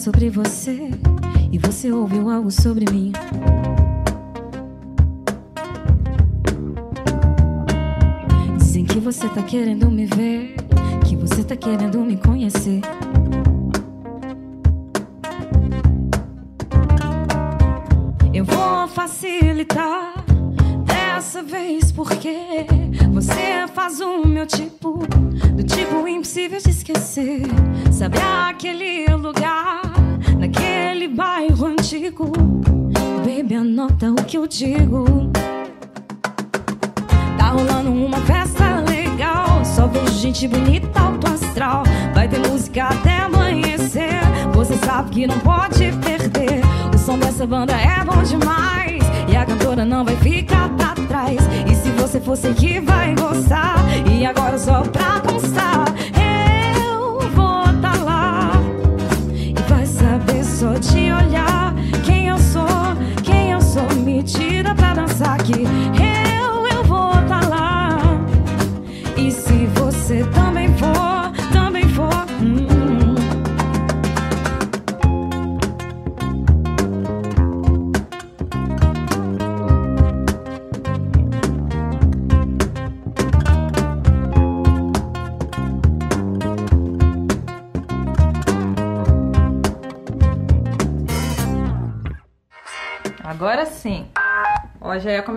sobre você e você ouviu algo sobre mim. Dizem que você tá querendo me ver, que você tá querendo me conhecer. Eu vou facilitar dessa vez porque você faz o meu tipo, do tipo impossível de esquecer. Sabe aquele lugar, naquele bairro antigo? Baby, anota o que eu digo. Tá rolando uma festa legal, só vejo gente bonita, alto astral. Vai ter música até amanhecer, você sabe que não pode perder. O som dessa banda é bom demais e a cantora não vai ficar pra trás. E se você for seguir, vai gostar. E agora só pra constar, dançar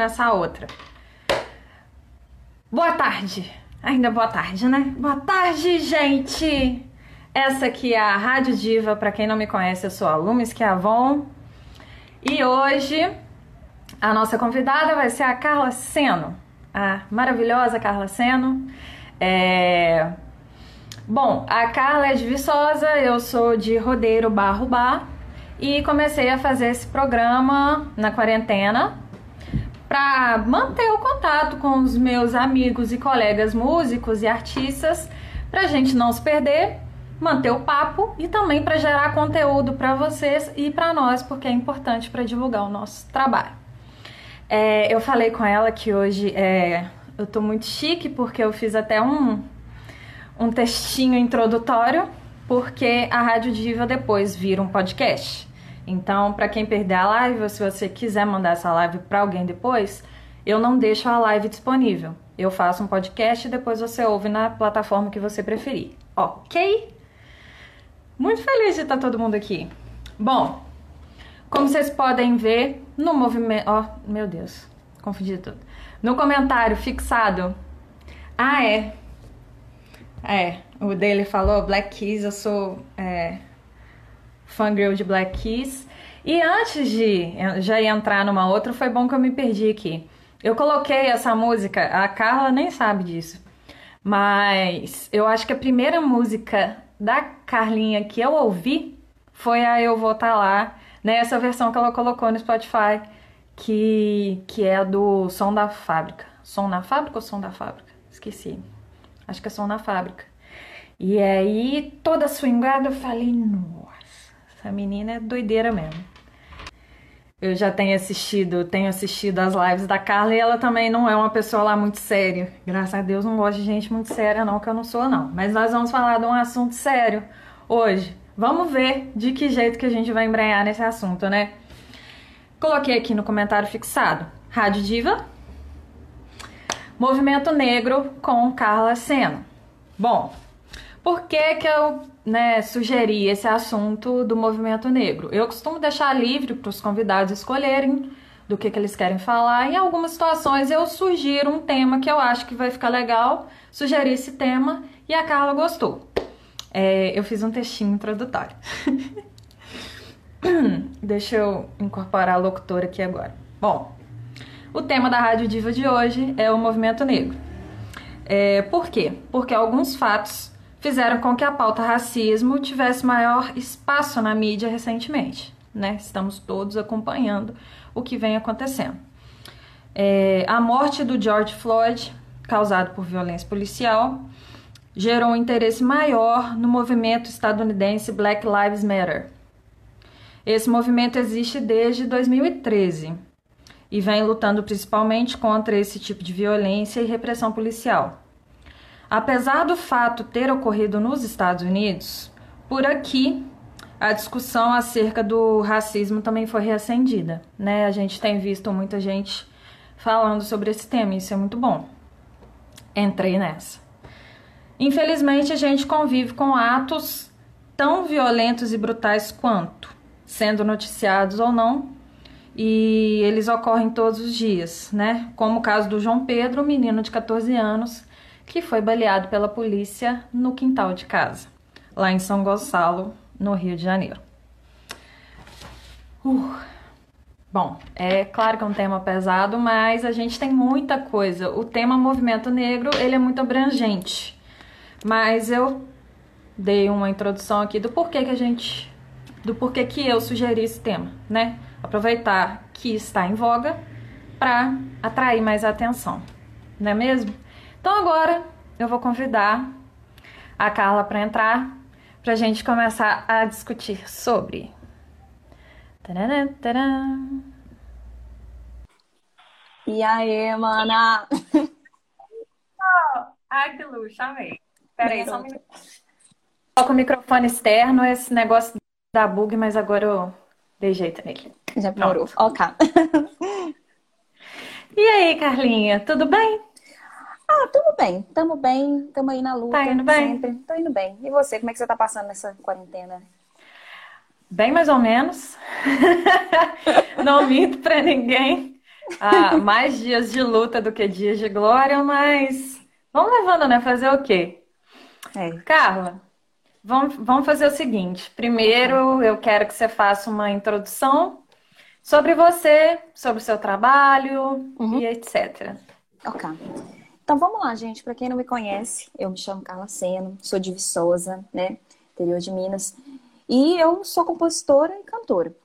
começar a outra. Boa tarde. Ainda boa tarde, né? Boa tarde, gente. Essa aqui é a Rádio Diva. Pra quem não me conhece, eu sou a Lumes Avon. E hoje a nossa convidada vai ser a Carla Seno. A maravilhosa Carla Seno. É... Bom, a Carla é de Viçosa, eu sou de Rodeiro Barro Bar e comecei a fazer esse programa na quarentena para manter o contato com os meus amigos e colegas músicos e artistas, para a gente não se perder, manter o papo e também para gerar conteúdo para vocês e para nós, porque é importante para divulgar o nosso trabalho. É, eu falei com ela que hoje é, eu tô muito chique porque eu fiz até um, um textinho introdutório, porque a Rádio Diva depois vira um podcast. Então, para quem perder a live, ou se você quiser mandar essa live para alguém depois, eu não deixo a live disponível. Eu faço um podcast e depois você ouve na plataforma que você preferir. Ok? Muito feliz de estar todo mundo aqui. Bom, como vocês podem ver no movimento. Ó, oh, meu Deus, confundi tudo. No comentário fixado. Ah, é. É, o dele falou Black Keys, eu sou é, fangirl de Black Keys. E antes de já entrar numa outra, foi bom que eu me perdi aqui. Eu coloquei essa música, a Carla nem sabe disso, mas eu acho que a primeira música da Carlinha que eu ouvi foi a Eu Vou Tá Lá, nessa versão que ela colocou no Spotify, que, que é do Som da Fábrica. Som na Fábrica ou Som da Fábrica? Esqueci. Acho que é Som na Fábrica. E aí, toda swingada, eu falei, nossa, essa menina é doideira mesmo. Eu já tenho assistido, tenho assistido as lives da Carla e ela também não é uma pessoa lá muito séria. Graças a Deus não gosto de gente muito séria não, que eu não sou não. Mas nós vamos falar de um assunto sério hoje. Vamos ver de que jeito que a gente vai embrenhar nesse assunto, né? Coloquei aqui no comentário fixado. Rádio Diva, Movimento Negro com Carla Sena. Bom, por que, que eu né, sugeri esse assunto do movimento negro? Eu costumo deixar livre para os convidados escolherem do que, que eles querem falar. Em algumas situações eu sugiro um tema que eu acho que vai ficar legal, sugeri esse tema e a Carla gostou. É, eu fiz um textinho introdutório. Deixa eu incorporar a locutora aqui agora. Bom, o tema da Rádio Diva de hoje é o movimento negro. É, por quê? Porque alguns fatos fizeram com que a pauta racismo tivesse maior espaço na mídia recentemente. Né? Estamos todos acompanhando o que vem acontecendo. É, a morte do George Floyd, causada por violência policial, gerou um interesse maior no movimento estadunidense Black Lives Matter. Esse movimento existe desde 2013 e vem lutando principalmente contra esse tipo de violência e repressão policial. Apesar do fato ter ocorrido nos Estados Unidos, por aqui a discussão acerca do racismo também foi reacendida, né? A gente tem visto muita gente falando sobre esse tema, isso é muito bom. Entrei nessa. Infelizmente, a gente convive com atos tão violentos e brutais quanto, sendo noticiados ou não, e eles ocorrem todos os dias, né? Como o caso do João Pedro, um menino de 14 anos, que foi baleado pela polícia no quintal de casa, lá em São Gonçalo, no Rio de Janeiro. Uh. Bom, é claro que é um tema pesado, mas a gente tem muita coisa. O tema movimento negro, ele é muito abrangente. Mas eu dei uma introdução aqui do porquê que a gente do porquê que eu sugeri esse tema, né? Aproveitar que está em voga para atrair mais atenção, não é mesmo? Então agora eu vou convidar a Carla para entrar para a gente começar a discutir sobre. Tararam. E aí, mana? Oh, ai, que luxo, amei. Peraí, só um minuto. Coloca o microfone externo, esse negócio da bug, mas agora eu dei jeito nele. Já parou. Ok. e aí, Carlinha, tudo bem? Ah, tudo bem. Tamo bem, tamo aí na luta. Tá indo bem? Sempre. Tô indo bem. E você, como é que você tá passando nessa quarentena? Bem mais ou menos. Não minto pra ninguém. Ah, mais dias de luta do que dias de glória, mas vamos levando, né? Fazer o quê? É. Carla, vamos, vamos fazer o seguinte. Primeiro, eu quero que você faça uma introdução sobre você, sobre o seu trabalho Uhum. e etc. Ok. Então vamos lá, gente. Para quem não me conhece, eu me chamo Carla Seno, sou de Viçosa, né? Interior de Minas. E eu sou compositora e cantora.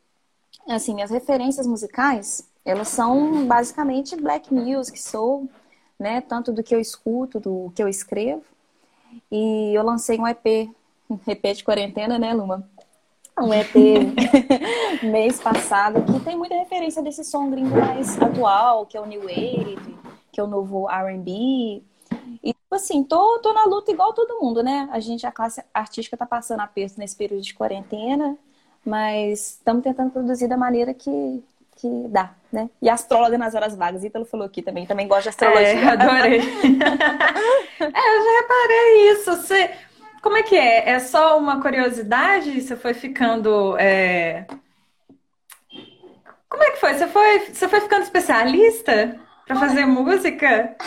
Assim, minhas referências musicais, elas são basicamente black music, soul, né? Tanto do que eu escuto, do que eu escrevo. E eu lancei um EP, um EP de quarentena, né, Luma? Um EP mês passado, que tem muita referência desse som gringo mais atual, que é o New Wave, que é o novo R&B. E, tipo assim, tô, tô na luta igual todo mundo, né? A gente, a classe artística tá passando aperto nesse período de quarentena, mas estamos tentando produzir da maneira que, que dá, né? E astróloga nas horas vagas. Ítalo falou aqui também, também gosta de astrologia. É, adorei. é, eu já reparei isso. Você, como é que é? É só uma curiosidade? Você foi ficando. é, Como é que foi? Você foi, você foi ficando especialista para fazer música?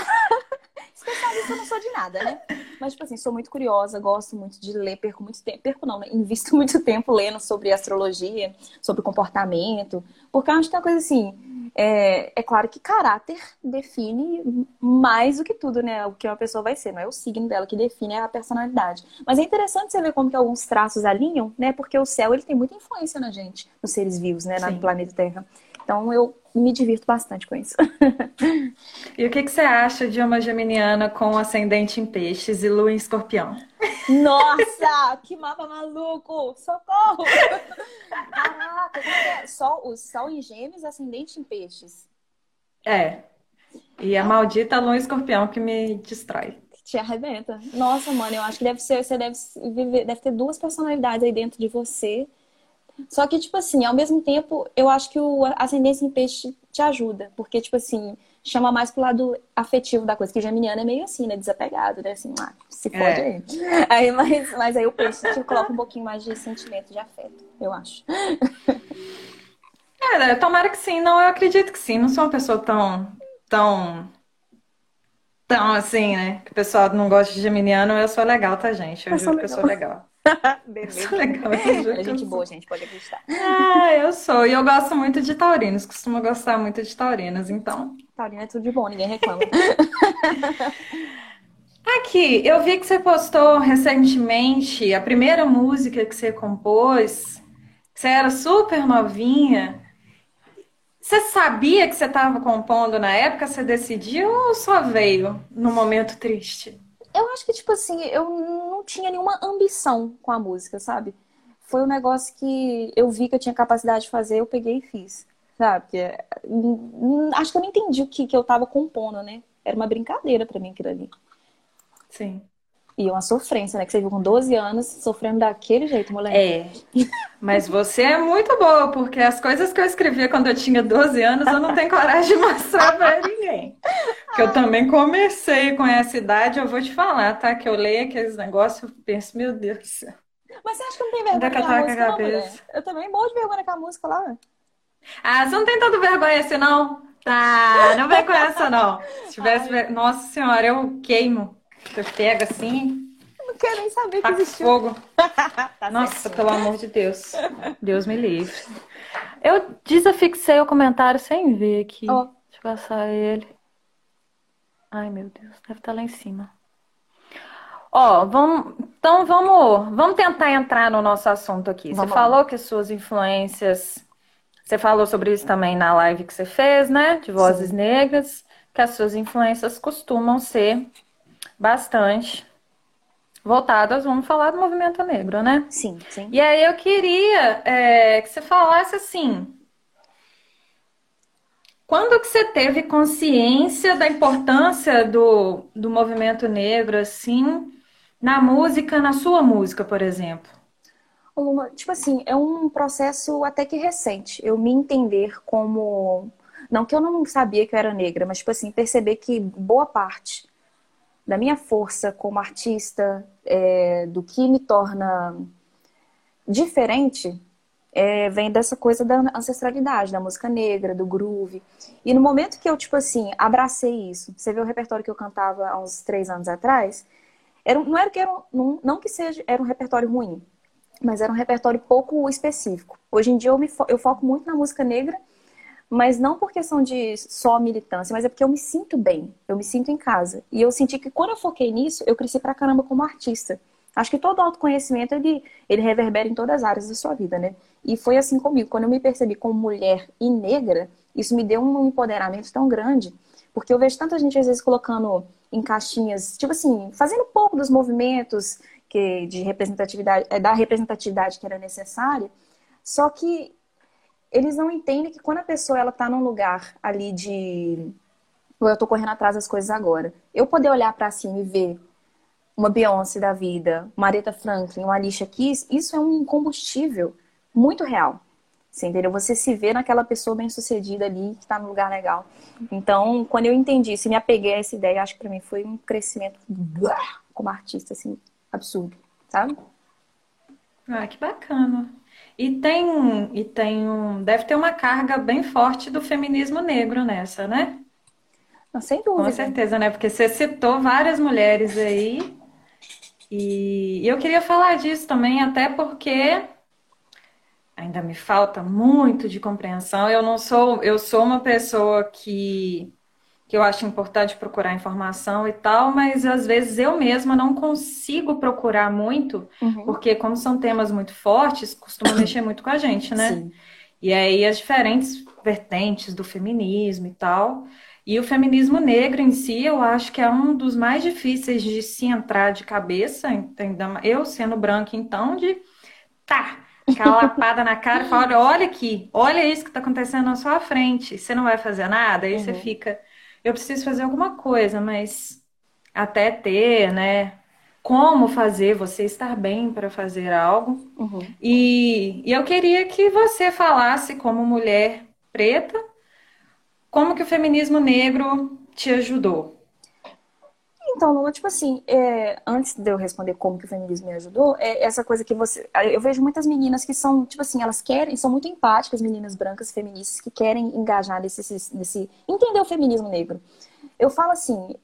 Especialista eu não sou de nada, né? Mas, tipo assim, sou muito curiosa, gosto muito de ler, perco muito tempo. Perco não, né? Invisto muito tempo lendo sobre astrologia, sobre comportamento. Porque eu acho que tem uma coisa assim. É, é claro que caráter define mais do que tudo, né? O que uma pessoa vai ser. Não é o signo dela que define a personalidade. Mas é interessante você ver como que alguns traços alinham, né? Porque o céu, ele tem muita influência na gente, nos seres vivos, né? No Sim. planeta Terra. Então, eu me divirto bastante com isso. E o que que você acha de uma geminiana com ascendente em peixes e lua em escorpião? Nossa, que mapa maluco! Socorro! Caraca, como é? Sol, o sol em gêmeos, ascendente em peixes. É. E a maldita lua em escorpião que me destrói. Que te arrebenta. Nossa, mano, eu acho que deve ser, você deve deve ter duas personalidades aí dentro de você. Só que, tipo assim, ao mesmo tempo, eu acho que o ascendente em peixe te ajuda. Porque, tipo assim, chama mais pro lado afetivo da coisa. Que geminiano é meio assim, né? Desapegado, né? Assim, ah, se fode É. aí. aí mas, mas aí o peixe te coloca um pouquinho mais de sentimento, de afeto, eu acho. É, tomara que sim. Não, eu acredito que sim. Não sou uma pessoa tão, tão, tão assim, né? Que o pessoal não gosta de geminiano. Eu sou legal, tá, gente? Eu Eu juro sou que eu sou legal. Legal, eu juro É que eu gente boa, gente, pode acreditar. Ah, eu sou. E eu gosto muito de taurinos. Costumo gostar muito de taurinas. Então, Taurina é tudo de bom, ninguém reclama. aqui, eu vi que você postou recentemente a primeira música que você compôs. Você era super novinha. Você sabia que você estava compondo na época? Você decidiu ou só veio no momento triste? Eu acho que, tipo assim, eu não tinha nenhuma ambição com a música, sabe? Foi um negócio que eu vi que eu tinha capacidade de fazer, eu peguei e fiz, sabe? Porque, hum, acho que eu não entendi o que, que eu tava compondo, né? Era uma brincadeira pra mim aquilo ali. Sim. E uma sofrência, né? Que você viu com 12 anos sofrendo daquele jeito, moleque. É. Mas você é muito boa, porque as coisas que eu escrevia quando eu tinha 12 anos, eu não tenho coragem de mostrar pra ninguém. Que eu também comecei com essa idade, eu vou te falar, tá? Que eu leio aqueles negócios e penso, meu Deus do céu. Mas você acha que não tem vergonha Onde é com a com música, não, cabeça? mulher? Eu também morro de vergonha com a música lá. Ah, você não tem tanta vergonha assim, não? Tá, não vem com essa, não. Se tivesse. ver- Nossa senhora, eu queimo. Você pega assim, Eu não quero nem saber que existiu. fogo. Tá Nossa, certinho. pelo amor de Deus. Deus me livre. Eu desafixei o comentário sem ver aqui. Ó. Deixa eu caçar ele. Ai, meu Deus, deve estar lá em cima. Ó, vamos, então vamos, vamos tentar entrar no nosso assunto aqui. Você Vamos lá. falou que suas influências, você falou sobre isso também na live que você fez, né? De Vozes Sim. Negras, que as suas influências costumam ser bastante voltadas, vamos falar do movimento negro, né? Sim, sim. E aí eu queria é, que você falasse assim, quando que você teve consciência da importância do, do movimento negro, assim, na música, na sua música, por exemplo? Uma- tipo assim, é um processo até que recente. Eu me entender como. Não que eu não sabia que eu era negra, mas, tipo assim, perceber que boa parte da minha força como artista, é, do que me torna diferente, é, vem dessa coisa da ancestralidade, da música negra, do groove. E no momento que eu, tipo assim, abracei isso, você vê o repertório que eu cantava há uns três anos atrás, era, não era que era um- não que seja, era um repertório ruim, mas era um repertório pouco específico. Hoje em dia eu, me fo- eu foco muito na música negra, mas não por questão de só militância, mas é porque eu me sinto bem, eu me sinto em casa. E eu senti que quando eu foquei nisso, eu cresci pra caramba como artista. Acho que todo autoconhecimento, ele, ele reverbera em todas as áreas da sua vida, né? E foi assim comigo. Quando eu me percebi como mulher e negra, isso me deu um empoderamento tão grande, porque eu vejo tanta gente, às vezes, colocando em caixinhas, tipo assim, fazendo pouco dos movimentos que, de representatividade, é, da representatividade que era necessária, só que eles não entendem que quando a pessoa ela tá num lugar ali de eu tô correndo atrás das coisas agora. Eu poder olhar pra cima e ver uma Beyoncé da vida, uma Aretha Franklin, uma Alicia Keys, isso é um combustível muito real. Você entendeu? Você se vê naquela pessoa bem-sucedida ali, que tá num lugar legal. Então, quando eu entendi isso e me apeguei a essa ideia, acho que pra mim foi um crescimento como artista, assim, absurdo, sabe? Ah, que bacana. E tem, e tem um, deve ter uma carga bem forte do feminismo negro nessa, né? Não, sem Com dúvida. certeza, né? Porque você citou várias mulheres aí. E eu queria falar disso também, até porque ainda me falta muito de compreensão. Eu não sou, eu sou uma pessoa que, que eu acho importante procurar informação e tal, mas às vezes eu mesma não consigo procurar muito, Uhum. porque como são temas muito fortes, costuma mexer muito com a gente, né? Sim. E aí as diferentes vertentes do feminismo e tal. E o feminismo negro em si, eu acho que é um dos mais difíceis de se entrar de cabeça, entendeu? Eu sendo branca, então, de tá, aquela lapada na cara e falar, olha, olha aqui, olha isso que está acontecendo na sua frente. Você não vai fazer nada, aí você Uhum. fica, eu preciso fazer alguma coisa, mas até ter, né? Como fazer, você estar bem para fazer algo. Uhum. E, e eu queria que você falasse, como mulher preta, como que o feminismo negro te ajudou. Então, Lula, tipo assim, é, antes de eu responder como que o feminismo me ajudou, é essa coisa que você. Eu vejo muitas meninas que são, tipo assim, elas querem, são muito empáticas, meninas brancas, feministas, que querem engajar nesse, nesse. entender o feminismo negro. Eu falo assim,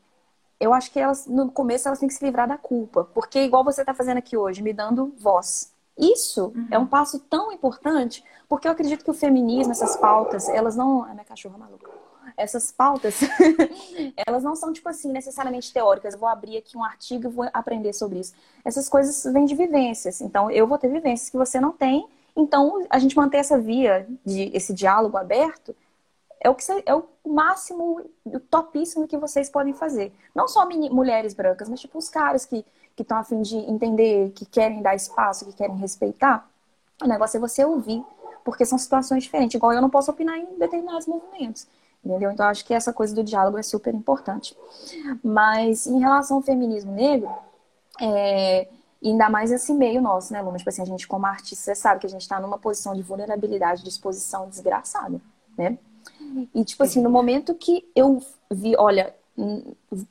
eu acho que elas, no começo, elas têm que se livrar da culpa. Porque, igual você está fazendo aqui hoje, me dando voz. Isso é um passo tão importante, porque eu acredito que o feminismo, essas pautas, elas não. Ai, minha cachorra maluca. Essas pautas, elas não são, tipo assim, necessariamente teóricas. Eu vou abrir aqui um artigo e vou aprender sobre isso. Essas coisas vêm de vivências. Então, eu vou ter vivências que você não tem. Então, a gente manter essa via, de esse diálogo aberto, é o, que é o máximo, o topíssimo que vocês podem fazer. Não só mulheres brancas, mas tipo os caras que estão a fim de entender, que querem dar espaço, que querem respeitar. O negócio é você ouvir, porque são situações diferentes. Igual eu não posso opinar em determinados movimentos. Entendeu? Então, acho que essa coisa do diálogo é super importante. Mas, em relação ao feminismo negro, É, ainda mais esse meio nosso, né, Luma? Tipo assim, a gente como artista, você sabe que a gente está numa posição de vulnerabilidade, de exposição desgraçada, né? E, tipo assim, no momento que eu vi, olha,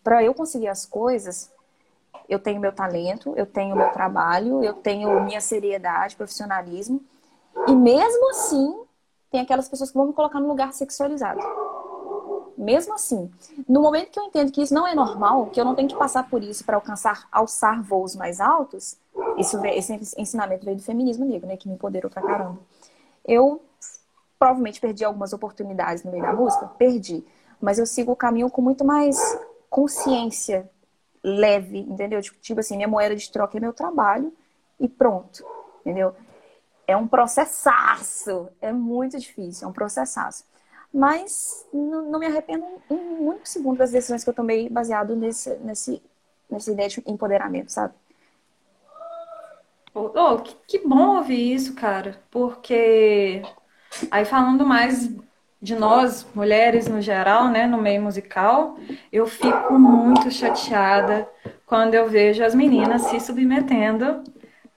para eu conseguir as coisas, eu tenho meu talento, eu tenho meu trabalho, eu tenho minha seriedade, profissionalismo. E mesmo assim, tem aquelas pessoas que vão me colocar no lugar sexualizado. Mesmo assim, no momento que eu entendo que isso não é normal, que eu não tenho que passar por isso para alcançar, alçar voos mais altos, isso, esse ensinamento veio do feminismo negro, né, que me empoderou pra caramba. Eu provavelmente perdi algumas oportunidades no meio da música, perdi, mas eu sigo o caminho com muito mais consciência leve, entendeu? Tipo, tipo assim, minha moeda de troca é meu trabalho e pronto, entendeu? É um processaço, é muito difícil, é um processaço. Mas não, me arrependo um único segundo das decisões que eu tomei baseado nesse, nesse, nessa ideia de empoderamento, sabe? Oh, que, que bom ouvir isso, cara, porque aí falando mais de nós, mulheres no geral, né, no meio musical, eu fico muito chateada quando eu vejo as meninas se submetendo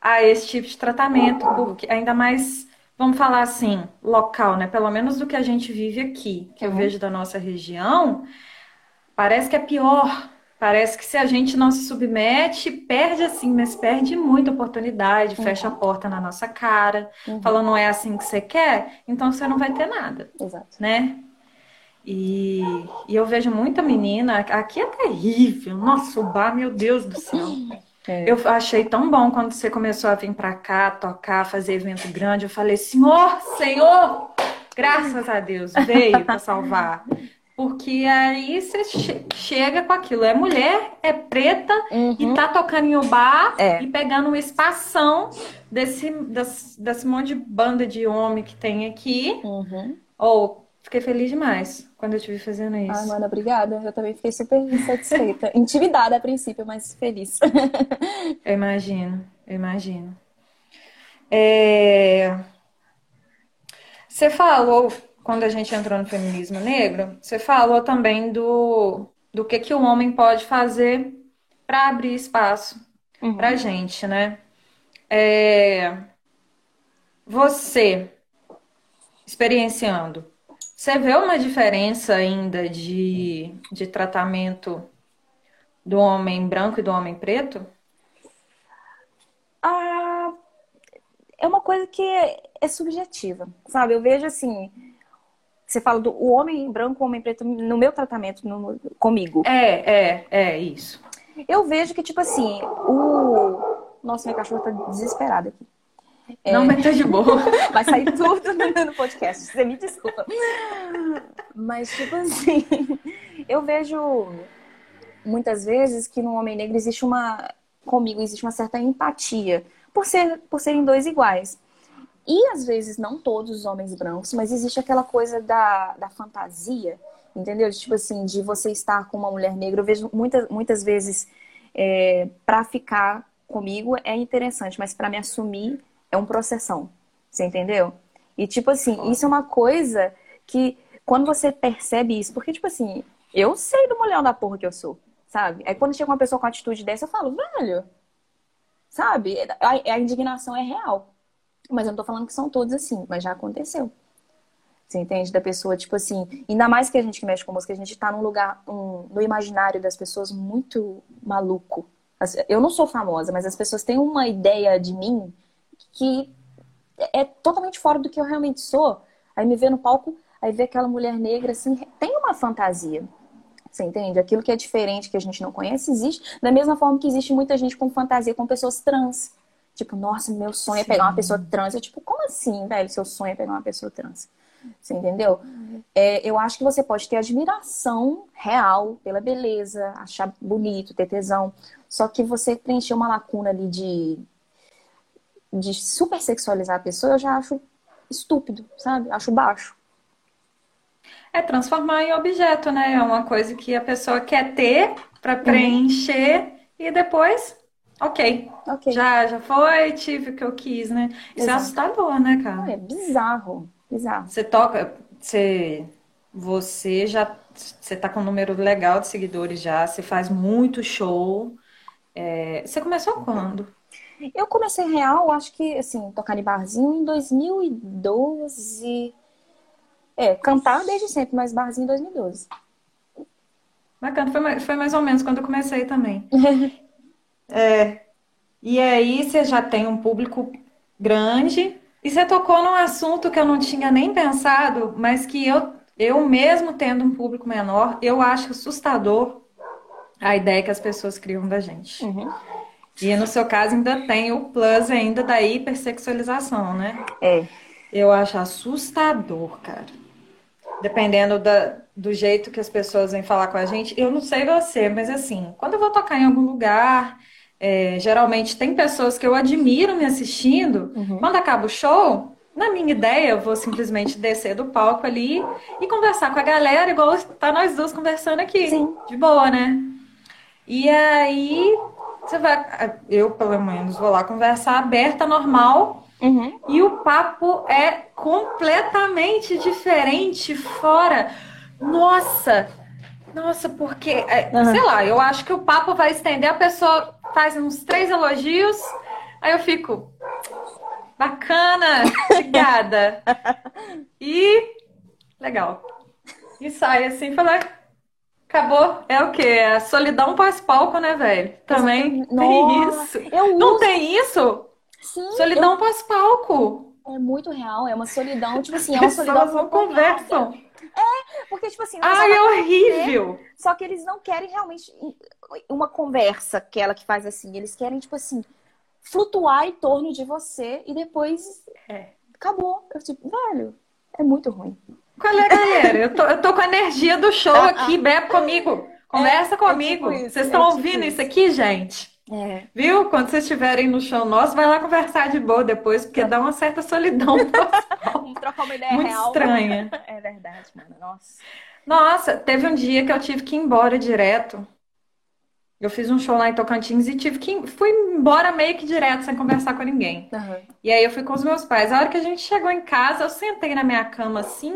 a esse tipo de tratamento, porque ainda mais, vamos falar assim, local, né, pelo menos do que a gente vive aqui, que eu uhum. vejo da nossa região, parece que é pior. Parece que se a gente não se submete, perde assim, mas perde muita oportunidade, uhum. fecha a porta na nossa cara, uhum. falando não é assim que você quer, então você não vai ter nada. Exato. Né? E, e eu vejo muita menina, aqui é terrível, nossa, o bar, meu Deus do céu. É. Eu achei tão bom quando você começou a vir para cá, tocar, fazer evento grande. Eu falei, Senhor, Senhor, graças a Deus, veio para salvar. Porque aí você che chega com aquilo. É mulher, é preta uhum. e tá tocando em um bar é. e pegando um espação desse, desse, desse monte de banda de homem que tem aqui. Uhum. Ou fiquei feliz demais quando eu vi fazendo isso. Ai, mano, obrigada. Eu também fiquei super satisfeita. Intimidada a princípio, mas feliz. eu imagino, eu imagino. É... Você falou quando a gente entrou no feminismo negro, você falou também do, do que, que o homem pode fazer para abrir espaço uhum. para a gente, né? É, você, experienciando, você vê uma diferença ainda de, de tratamento do homem branco e do homem preto? Ah, é uma coisa que é, é subjetiva, sabe? Eu vejo assim, você fala do o homem branco, o homem preto no meu tratamento no, comigo. É, é, é isso. Eu vejo que, tipo assim, o. Nossa, minha cachorra tá desesperada aqui. É... Não, mas tá de boa. Vai sair tudo no podcast. Você me desculpa. Mas, tipo assim, eu vejo muitas vezes que no homem negro existe uma. Comigo existe uma certa empatia. Por, ser, por serem dois iguais. E às vezes, não todos os homens brancos, mas existe aquela coisa da, da fantasia, entendeu? Tipo assim, de você estar com uma mulher negra. Eu vejo muitas, muitas vezes, é, para ficar comigo é interessante, mas para me assumir é um processão. Você entendeu? E tipo assim, isso é uma coisa que quando você percebe isso, porque tipo assim, eu sei do mulher da porra que eu sou, sabe? Aí quando chega uma pessoa com atitude dessa, eu falo, velho, sabe? A, a indignação é real. Mas eu não tô falando que são todos assim, mas já aconteceu. Você entende? Da pessoa, tipo assim, ainda mais que a gente que mexe com música, a gente tá num lugar, um, no imaginário das pessoas muito maluco. Eu não sou famosa, mas as pessoas têm uma ideia de mim que é totalmente fora do que eu realmente sou. Aí me vê no palco, aí vê aquela mulher negra, assim, tem uma fantasia. Você entende? Aquilo que é diferente, que a gente não conhece, existe. Da mesma forma que existe muita gente com fantasia com pessoas trans. Tipo, nossa, meu sonho Sim. é pegar uma pessoa trans. Eu, tipo, como assim, velho? Seu sonho é pegar uma pessoa trans? Você entendeu? É, eu acho que você pode ter admiração real pela beleza, achar bonito, ter tesão. Só que você preencher uma lacuna ali de, de super sexualizar a pessoa, eu já acho estúpido, sabe? Acho baixo. É transformar em objeto, né? É uma coisa que a pessoa quer ter para uhum. preencher uhum. e depois Ok. Ok. Já, já foi, tive o que eu quis, né? Isso é Exato. é assustador, né, cara? É bizarro. Bizarro. Você toca. Você, você já. Você tá com um número legal de seguidores já. Você faz muito show. É, você começou quando? Eu comecei real, acho que, assim, tocar em barzinho em 2012. É, cantar desde sempre, mas barzinho em 2012. Bacana, foi, mais- foi mais ou menos quando eu comecei também. É, e aí você já tem um público grande e você tocou num assunto que eu não tinha nem pensado, mas que eu, eu mesmo tendo um público menor, eu acho assustador a ideia que as pessoas criam da gente. Uhum. E no seu caso ainda tem o plus ainda da hipersexualização, né? É. Eu acho assustador, cara. Dependendo da, do jeito que as pessoas vêm falar com a gente. Eu não sei você, mas assim, quando eu vou tocar em algum lugar, é, geralmente tem pessoas que eu admiro me assistindo. Uhum. Quando acaba o show, na minha ideia, eu vou simplesmente descer do palco ali e conversar com a galera, igual tá nós duas conversando aqui. Sim. De boa, né? E aí, você vai. Eu, pelo menos, vou lá conversar aberta, normal. Uhum. E o papo é completamente diferente fora. Nossa! Nossa, porque, é, Aham. sei lá, eu acho que o papo vai estender, a pessoa faz uns três elogios, aí eu fico, bacana, obrigada. E, legal. E sai assim, fala, acabou. É o quê? É a solidão pós-palco, né, velho? Também tem Nossa, isso. Eu Não uso, tem isso? sim. Solidão pós-palco. eu- é muito real, é uma solidão, tipo assim, é As uma solidão pessoas não acompanhada. conversam. Porque, tipo assim, Ai, é horrível. Só que eles não querem realmente uma conversa, aquela que faz assim. Eles querem, tipo assim, flutuar em torno de você e depois É. acabou. Eu, tipo, velho, é muito ruim. Qual é, galera? Eu tô, eu tô com a energia do show aqui, bebe comigo. Conversa É, é comigo. tipo isso, Vocês é estão tipo ouvindo isso. isso aqui, gente? É. Viu? Quando vocês estiverem no show nosso, vai lá conversar de boa depois, porque dá uma certa solidão Vamos trocar uma ideia muito real. estranha. É verdade, mano. Nossa. Nossa, teve um dia que eu tive que ir embora direto. Eu fiz um show lá em Tocantins e tive que ir, fui embora meio que direto, sem conversar com ninguém. Aham. E aí eu fui com os meus pais. A hora que a gente chegou em casa, eu sentei na minha cama assim,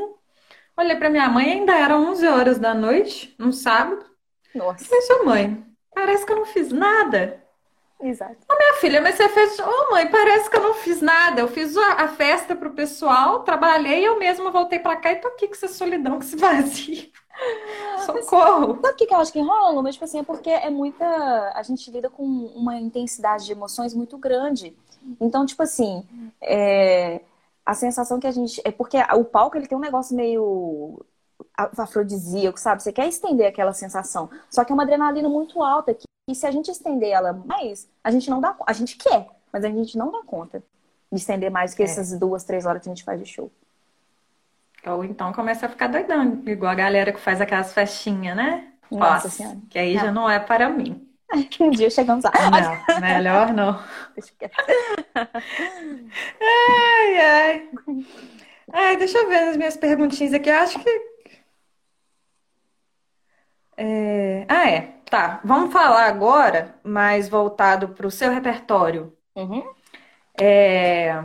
olhei pra minha mãe, ainda eram 11 horas da noite, num sábado. Nossa. Falei, sua mãe, parece que eu não fiz nada. Exato. Minha filha, mas você fez. Ô, mãe, parece que eu não fiz nada. Eu fiz a, festa pro pessoal, trabalhei, eu mesma voltei pra cá e tô aqui com essa solidão, com esse vazio. Socorro! Sabe o que que eu acho que rola? Mas, tipo assim, é porque é muita. A gente lida com uma intensidade de emoções muito grande. Então, tipo assim, é, a sensação que a gente. É porque o palco ele tem um negócio meio afrodisíaco, sabe? Você quer estender aquela sensação. Só que é uma adrenalina muito alta que, que se a gente estender ela mais, a gente não dá. A gente quer, mas a gente não dá conta de estender mais que É. essas duas, três horas que a gente faz de show. Ou então começa a ficar doidão, igual a galera que faz aquelas festinhas, né? Nossa Senhora. que aí já não é para mim. Um dia chegamos lá. Não, melhor não. Ai, ai. Ai, deixa eu ver as minhas perguntinhas aqui. Eu acho que. É, Ah, é. Tá. Vamos falar agora, mais voltado para o seu repertório. Uhum. É,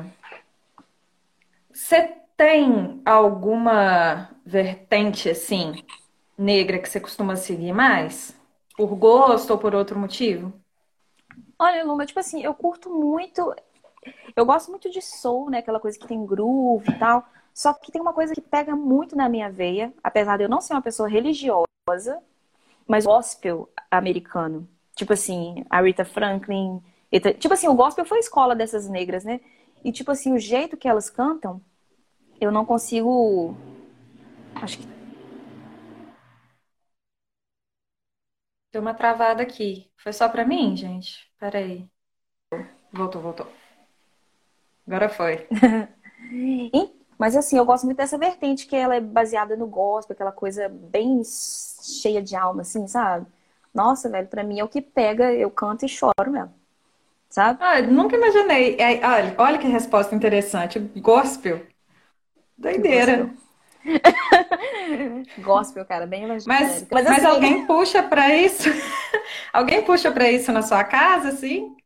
Você tem alguma vertente assim, negra que você costuma seguir mais? Por gosto ou por outro motivo? Olha, Luma, tipo assim, eu curto muito. Eu gosto muito de soul, né? Aquela coisa que tem groove e tal. Só que tem uma coisa que pega muito na minha veia, apesar de eu não ser uma pessoa religiosa, mas gospel americano. Tipo assim, a Rita Franklin. Tipo assim, o gospel foi a escola dessas negras, né? E tipo assim, o jeito que elas cantam, eu não consigo. Acho que. Deu uma travada aqui. Foi só pra mim, gente? Peraí. Voltou, voltou. Agora foi. Mas assim, eu gosto muito dessa vertente que ela é baseada no gospel, aquela coisa bem cheia de alma, assim, sabe? Nossa, velho, pra mim é o que pega, eu canto e choro mesmo, sabe? Ah, nunca imaginei. É, olha, olha que resposta interessante. Gospel. Doideira. Gospel, cara, bem Mas, evangélica. mas assim, alguém puxa pra isso? Alguém puxa pra isso na sua casa, assim?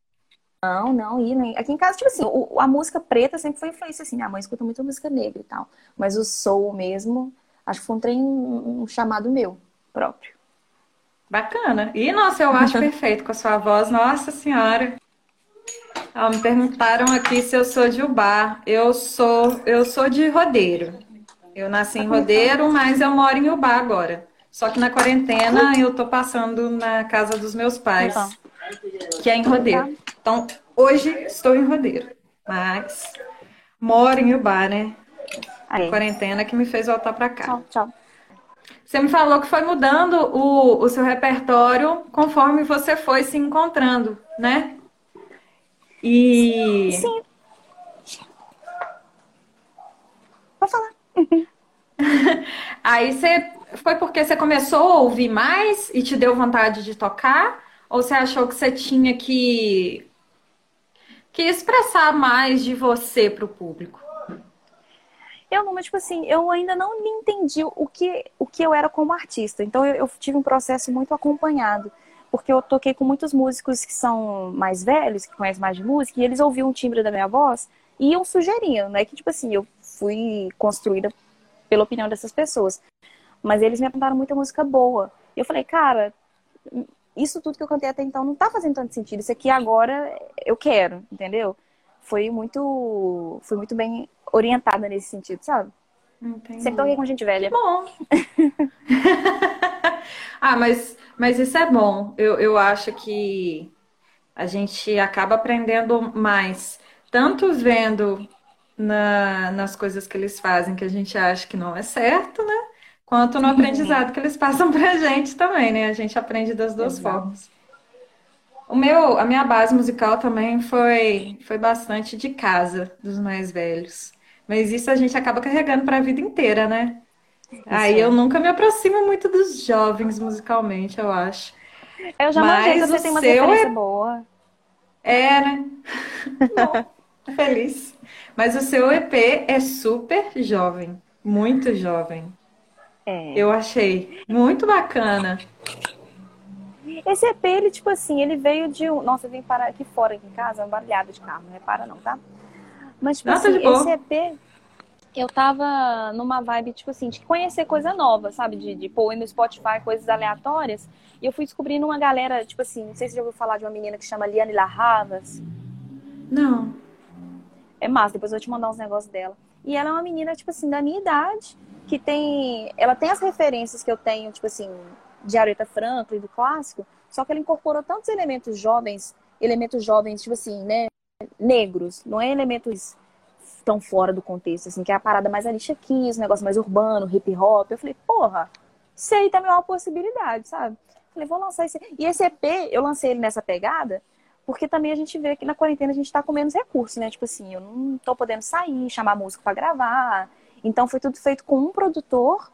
Não, não, e nem. Aqui em casa, tipo assim, o- a música preta sempre foi influência, assim. Minha mãe escuta muito música negra e tal. Mas o soul mesmo, acho que foi um trem, um chamado meu próprio. Bacana. E, nossa, eu acho perfeito com a sua voz. Nossa Senhora. Ah, me perguntaram aqui se eu sou de Ubá. Eu sou, eu sou de Rodeiro. Eu nasci em Rodeiro, mas eu moro em Ubá agora. Só que na quarentena eu tô passando na casa dos meus pais, que é em Rodeiro. Então, hoje estou em Rodeiro, mas moro em Ubá, né? A quarentena que me fez voltar para cá. Tchau, tchau. Você me falou que foi mudando o, o seu repertório conforme você foi se encontrando, né? E. Sim. Pode falar. Aí você. Foi porque você começou a ouvir mais e te deu vontade de tocar? Ou você achou que você tinha que, que expressar mais de você para o público? Eu não, mas tipo assim, eu ainda não entendi o que, o que eu era como artista. Então eu, eu tive um processo muito acompanhado. Porque eu toquei com muitos músicos que são mais velhos, que conhecem mais de música, e eles ouviam o timbre da minha voz e iam sugerindo, né? Que tipo assim, eu fui construída pela opinião dessas pessoas. Mas eles me apontaram muita música boa. E eu falei, cara, isso tudo que eu cantei até então não tá fazendo tanto sentido. Isso aqui agora eu quero, entendeu? Foi muito, foi muito bem orientada nesse sentido, sabe? Entendi. Sempre toquei com gente velha. Que bom. ah, mas, mas isso é bom. Eu, eu acho que a gente acaba aprendendo mais, tanto vendo na, nas coisas que eles fazem que a gente acha que não é certo, né? Quanto no aprendizado que eles passam pra gente também, né? A gente aprende das duas Exato. formas. O meu, a minha base musical também foi, foi bastante de casa, dos mais velhos. Mas isso a gente acaba carregando para a vida inteira, né? Isso Aí eu nunca me aproximo muito dos jovens musicalmente, eu acho. Eu já Mas você tem uma seu referência é... boa. É, né? Bom, feliz. Mas o seu EP é super jovem, muito jovem. É. Eu achei muito bacana. Esse EP, ele, tipo assim, ele veio de um. Nossa, eu vim parar aqui fora, aqui em casa, barulhada de carro, não repara não, tá? Mas, tipo Nossa, assim, esse EP, eu tava numa vibe, tipo assim, de conhecer coisa nova, sabe? De, de pôr no Spotify coisas aleatórias. E eu fui descobrindo uma galera, tipo assim, não sei se você já ouviu falar de uma menina que chama Liane Larravas. Não. É massa, depois eu vou te mandar uns negócios dela. E ela é uma menina, tipo assim, da minha idade, que tem. Ela tem as referências que eu tenho, tipo assim, de Aretha Franklin, do clássico, só que ela incorporou tantos elementos jovens, elementos jovens, tipo assim, né? negros, não é elementos tão fora do contexto, assim, que é a parada mais Alicia Keys, negócio mais urbano, hip hop. Eu falei, porra, isso aí também é possibilidade, sabe? Falei, vou lançar esse. E esse EP, eu lancei ele nessa pegada, porque também a gente vê que na quarentena a gente tá com menos recursos, né? Tipo assim, eu não tô podendo sair, chamar músico para gravar. Então foi tudo feito com um produtor,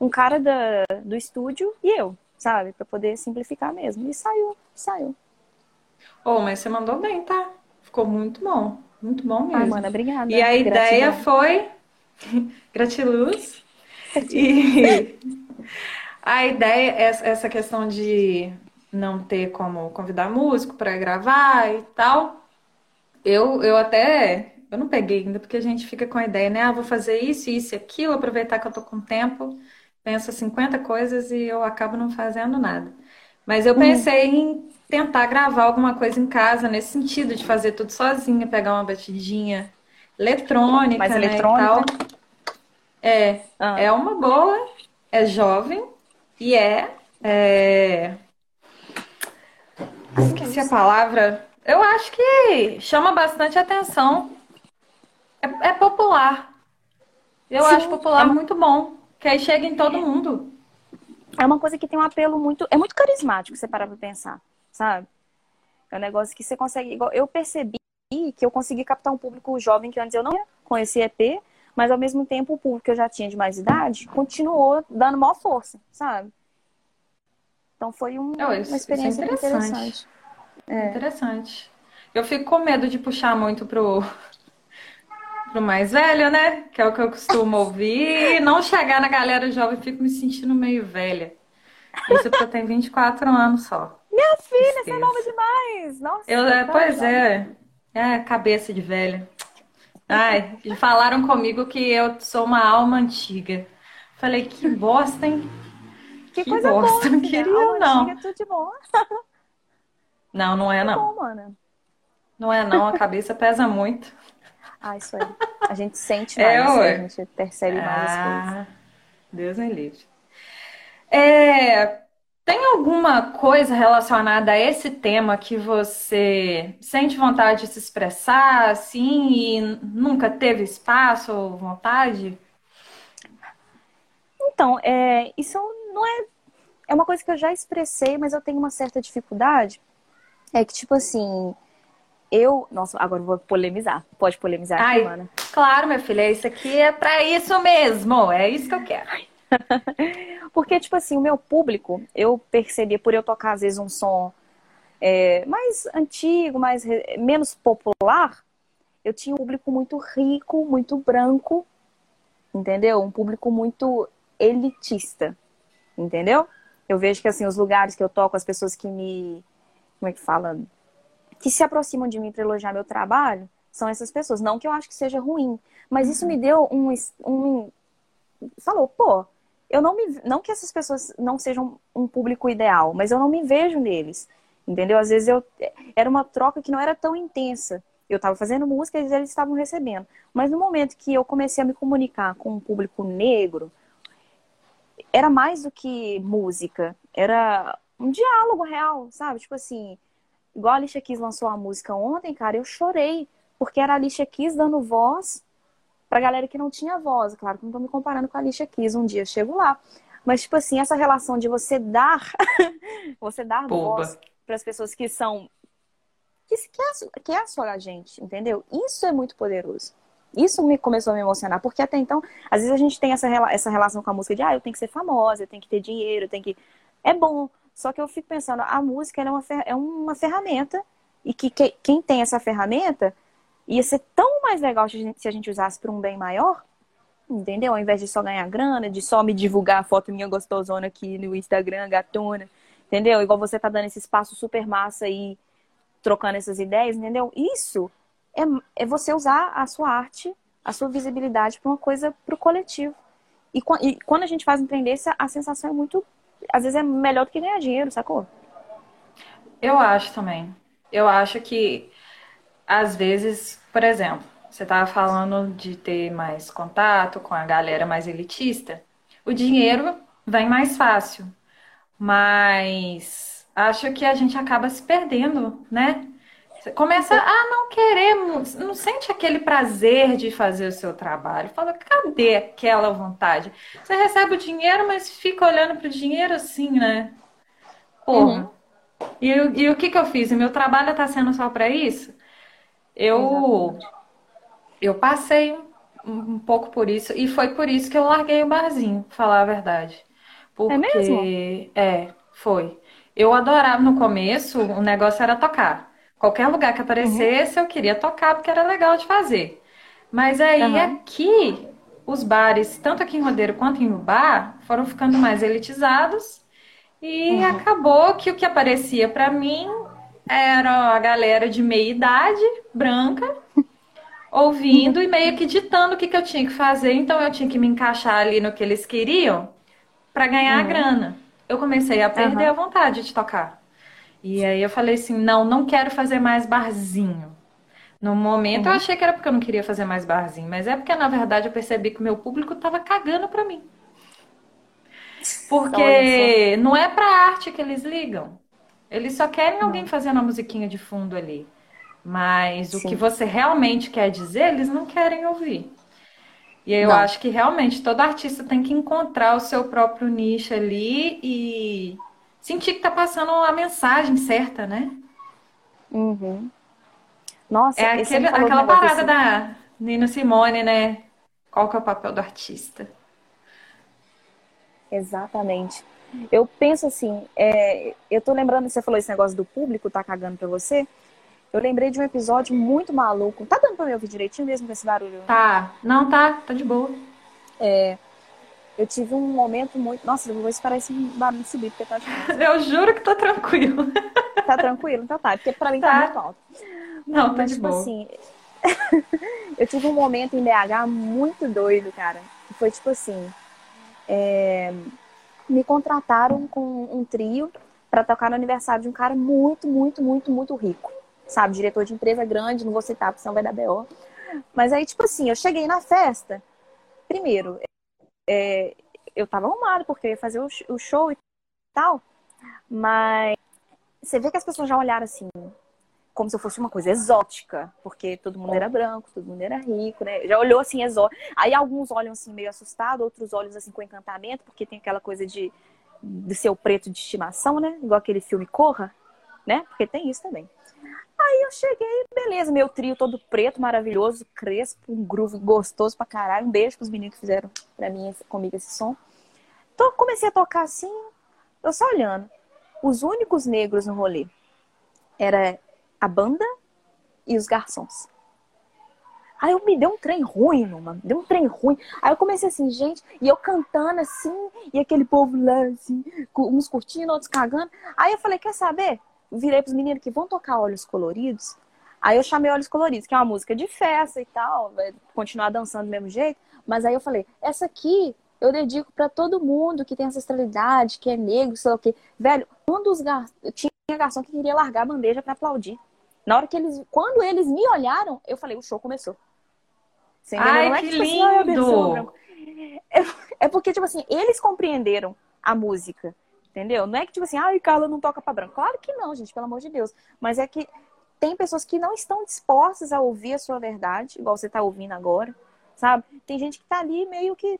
um cara da, do estúdio e eu, sabe? para poder simplificar mesmo. E saiu, saiu. Oh, mas você mandou bem, tá? Ficou muito bom. Muito bom mesmo. Ah, mana, obrigada. E a Gratidão. ideia foi. Gratiluz. e a ideia, essa questão de não ter como convidar músico para gravar e tal. Eu, eu até. Eu não peguei ainda, porque a gente fica com a ideia, né? Ah, vou fazer isso, isso e aquilo, aproveitar que eu tô com tempo. Pensa 50 coisas e eu acabo não fazendo nada. Mas eu uhum. pensei uhum. em tentar gravar alguma coisa em casa, nesse sentido, de fazer tudo sozinha, pegar uma batidinha eletrônica, Mais né, eletrônica. É, ah. é uma boa, é jovem e é, é... Esqueci a palavra. Eu acho que chama bastante atenção. É, é popular. Eu Sim, acho popular é... muito bom. Que aí chega em todo mundo. É uma coisa que tem um apelo muito. É muito carismático, você parar pra pensar sabe? É um negócio que você consegue. Eu percebi que eu consegui captar um público jovem que antes eu não conhecia EP, mas ao mesmo tempo o público que eu já tinha de mais idade continuou dando maior força, sabe? Então foi um, oh, isso, uma experiência isso é interessante. Interessante. É. interessante. Eu fico com medo de puxar muito pro, pro mais velho, né? Que é o que eu costumo ouvir. Não chegar na galera jovem, fico me sentindo meio velha. Isso porque eu tenho 24 anos só. Minha filha, você é nova demais! Nossa, eu, é, pois é. É, cabeça de velha. Ai, falaram comigo que eu sou uma alma antiga. Falei, que bosta, hein? Que, que coisa bosta, boa. Não queria, não. É tudo de bom. Não, não é, não. Bom. Não é, não. A cabeça pesa muito. Ah, isso aí. A gente sente é, mais, é, a gente percebe mais ah, as coisas. Deus me livre. É, tem alguma coisa relacionada a esse tema que você sente vontade de se expressar, assim, e nunca teve espaço ou vontade? Então, é, isso não é. É uma coisa que eu já expressei, mas eu tenho uma certa dificuldade. É que, tipo assim, eu. Nossa, agora eu vou polemizar. Pode polemizar Ai, aqui, Claro, minha filha, isso aqui é para isso mesmo. É isso que eu quero. Porque, tipo assim, o meu público, eu percebi, por eu tocar, às vezes, um som é, mais antigo, mais menos popular, eu tinha um público muito rico, muito branco, entendeu? Um público muito elitista, entendeu? Eu vejo que, assim, os lugares que eu toco, as pessoas que me. Como é que fala? Que se aproximam de mim para elogiar meu trabalho, são essas pessoas. Não que eu acho que seja ruim, mas isso me deu um. um falou, pô, eu não me. Não que essas pessoas não sejam um público ideal, mas eu não me vejo neles. Entendeu? Às vezes eu. Era uma troca que não era tão intensa. Eu estava fazendo música e eles estavam recebendo. Mas no momento que eu comecei a me comunicar com um público negro, era mais do que música. Era um diálogo real, sabe? Tipo assim, igual a Alicia Keys lançou a música ontem, cara, eu chorei. Porque era a Alicia Keys dando voz pra galera que não tinha voz. Claro que não tô me comparando com a Alicia Keys, um dia eu chego lá. Mas, tipo assim, essa relação de você dar, você dar voz para as pessoas que são. Que, que, é, que é a sua gente, entendeu? Isso é muito poderoso. Isso me começou a me emocionar, porque até então, às vezes a gente tem essa, essa relação com a música de, ah, eu tenho que ser famosa, eu tenho que ter dinheiro, eu tenho que. É bom. Só que eu fico pensando, a música é, uma, é uma ferramenta, e que, que quem tem essa ferramenta ia ser tão mais legal se a gente, se a gente usasse para um bem maior, entendeu? Ao invés de só ganhar grana, de só me divulgar a foto minha gostosona aqui no Instagram, gatona, entendeu? Igual você tá dando esse espaço super massa aí, trocando essas ideias, entendeu? Isso é, é você usar a sua arte, a sua visibilidade para uma coisa para o coletivo. E, e, quando a gente faz empreender, a sensação é muito. Às vezes é melhor do que ganhar dinheiro, sacou? Eu acho também. Eu acho que às vezes, por exemplo, você estava falando de ter mais contato com a galera mais elitista, o dinheiro vem mais fácil, mas acho que a gente acaba se perdendo, né? Você começa a não querer, não sente aquele prazer de fazer o seu trabalho. Fala, cadê aquela vontade? Você recebe o dinheiro, mas fica olhando para o dinheiro assim, né? Porra. Uhum. E, e, o que, que eu fiz? O meu trabalho está sendo só para isso? Eu, eu passei um, um pouco por isso, e foi por isso que eu larguei o barzinho, falar a verdade. Porque, é mesmo? É, foi. Eu adorava no começo, o negócio era tocar. Qualquer lugar que aparecesse, uhum. eu queria tocar porque era legal de fazer. Mas aí uhum. aqui, os bares, tanto aqui em Rodeiro quanto em Ubá, foram ficando mais elitizados. E uhum. acabou que o que aparecia para mim era a galera de meia idade, branca, ouvindo e meio que ditando o que, que eu tinha que fazer. Então eu tinha que me encaixar ali no que eles queriam para ganhar uhum. a grana. Eu comecei a perder uhum. a vontade de tocar. E aí eu falei assim: não, não quero fazer mais barzinho. No momento uhum. eu achei que era porque eu não queria fazer mais barzinho, mas é porque na verdade eu percebi que o meu público tava cagando para mim. Porque não é pra arte que eles ligam. Eles só querem alguém fazendo a musiquinha de fundo ali. Mas Sim. o que você realmente quer dizer, eles não querem ouvir. E eu não. acho que realmente todo artista tem que encontrar o seu próprio nicho ali e sentir que tá passando a mensagem certa, né? Uhum. Nossa, é aquele, aquela parada da Nina Simone, né? Qual que é o papel do artista? Exatamente. Eu penso assim, é, eu tô lembrando, você falou esse negócio do público tá cagando pra você. Eu lembrei de um episódio muito maluco. Tá dando pra me ouvir direitinho mesmo com esse barulho? Tá. Não, tá. Tá de boa. É, eu tive um momento muito. Nossa, eu vou esperar esse barulho subir, porque tá Eu juro que tá tranquilo. Tá tranquilo? Então tá, porque pra mim tá, tá muito alto. Não, tá Mas, de tipo boa. assim. eu tive um momento em BH muito doido, cara. Foi tipo assim. É me contrataram com um trio para tocar no aniversário de um cara muito, muito, muito, muito rico. Sabe, diretor de empresa grande, não vou citar, porque senão vai dar B.O. Mas aí, tipo assim, eu cheguei na festa, primeiro, é, eu tava arrumada, porque eu ia fazer o show e tal, mas você vê que as pessoas já olharam assim, como se eu fosse uma coisa exótica, porque todo mundo era branco, todo mundo era rico, né? Já olhou assim exótico. Aí alguns olham assim meio assustado, outros olham assim com encantamento, porque tem aquela coisa de de ser o preto de estimação, né? Igual aquele filme Corra, né? Porque tem isso também. Aí eu cheguei, beleza, meu trio todo preto, maravilhoso, crespo, um groove gostoso pra caralho. Um beijo pros meninos que fizeram pra mim, comigo esse som. Então comecei a tocar assim, eu só olhando. Os únicos negros no rolê era a banda e os garçons. Aí eu me deu um trem ruim, mano. Deu um trem ruim. Aí eu comecei assim, gente, e eu cantando assim, e aquele povo lá, assim, uns curtindo, outros cagando. Aí eu falei, quer saber? Virei pros meninos que vão tocar Olhos Coloridos. Aí eu chamei Olhos Coloridos, que é uma música de festa e tal, vai continuar dançando do mesmo jeito. Mas aí eu falei, essa aqui eu dedico para todo mundo que tem ancestralidade, que é negro, sei lá o quê. Velho, um dos gar... tinha garçom que queria largar a bandeja para aplaudir. Na hora que eles, quando eles me olharam, eu falei, o show começou. Você Ai, não é que, tipo lindo! Assim, é porque, tipo assim, eles compreenderam a música, entendeu? Não é que, tipo assim, ai, Carla não toca pra branco. Claro que não, gente, pelo amor de Deus. Mas é que tem pessoas que não estão dispostas a ouvir a sua verdade, igual você tá ouvindo agora, sabe? Tem gente que tá ali meio que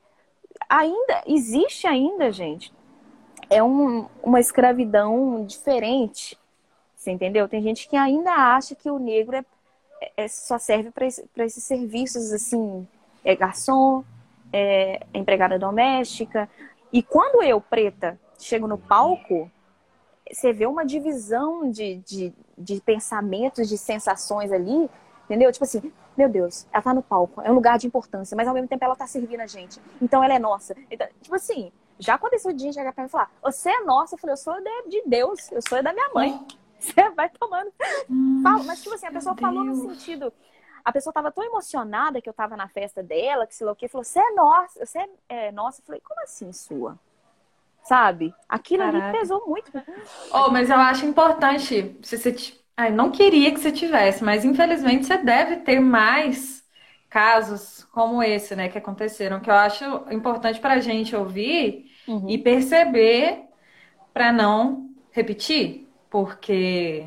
ainda existe ainda, gente. É um, uma escravidão diferente. Você entendeu? Tem gente que ainda acha que o negro é é, só serve para esse, esses serviços assim, é garçom, é empregada doméstica. E quando eu, preta, chego no palco, você vê uma divisão de, de, de pensamentos, de sensações ali, entendeu? Tipo assim, meu Deus, ela tá no palco, é um lugar de importância, mas ao mesmo tempo ela tá servindo a gente. Então ela é nossa. Então, tipo assim, já aconteceu o dia chegar pra mim e falar, você é nossa, eu falei, eu sou de Deus, eu sou da minha mãe. Você vai tomando. Hum, mas, tipo assim, a pessoa falou no sentido. A pessoa tava tão emocionada que eu tava na festa dela, que sei lá o falou: Você é nossa, você é, é nossa. Eu falei: Como assim, sua? Sabe? Aquilo Caraca. ali pesou muito. Oh, mas eu acho importante. Se você t... Ai, não queria que você tivesse, mas infelizmente você deve ter mais casos como esse, né, que aconteceram, que eu acho importante para a gente ouvir uhum. e perceber para não repetir porque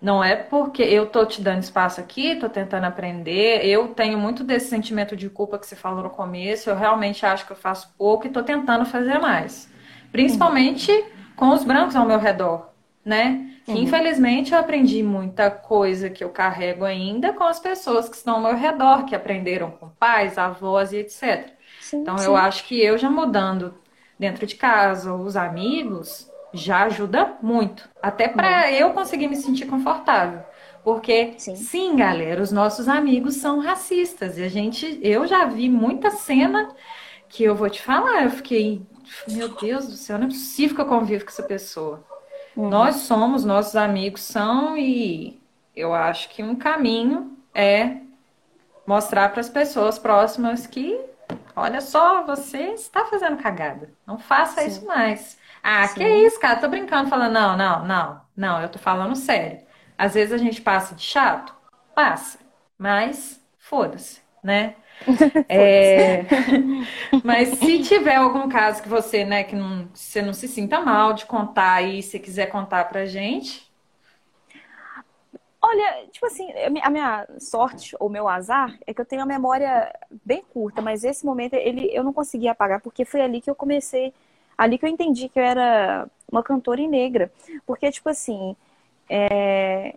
não é porque eu tô te dando espaço aqui, tô tentando aprender. Eu tenho muito desse sentimento de culpa que você falou no começo. Eu realmente acho que eu faço pouco e tô tentando fazer mais. Principalmente uhum. com os brancos ao meu redor, né? Uhum. Infelizmente eu aprendi muita coisa que eu carrego ainda com as pessoas que estão ao meu redor, que aprenderam com pais, avós e etc. Sim, então sim. eu acho que eu já mudando dentro de casa, os amigos, já ajuda muito. Até para eu conseguir me sentir confortável. Porque, sim. sim. galera, os nossos amigos são racistas. E a gente, eu já vi muita cena que eu vou te falar, eu fiquei, meu Deus do céu, não é possível que eu convivo com essa pessoa. Uhum. Nós somos, nossos amigos são, e eu acho que um caminho é mostrar para as pessoas próximas que, olha só, você está fazendo cagada. Não faça Sim. isso mais. Ah, Sim. que isso, cara? Tô brincando, falando, não, não, não, não, eu tô falando sério. Às vezes a gente passa de chato, passa, mas foda-se, né? é... mas se tiver algum caso que você, né, que não, você não se sinta mal de contar e se quiser contar pra gente. Olha, tipo assim, a minha sorte ou meu azar é que eu tenho a memória bem curta, mas esse momento ele eu não consegui apagar porque foi ali que eu comecei ali que eu entendi que eu era uma cantora e negra. Porque, tipo assim, é...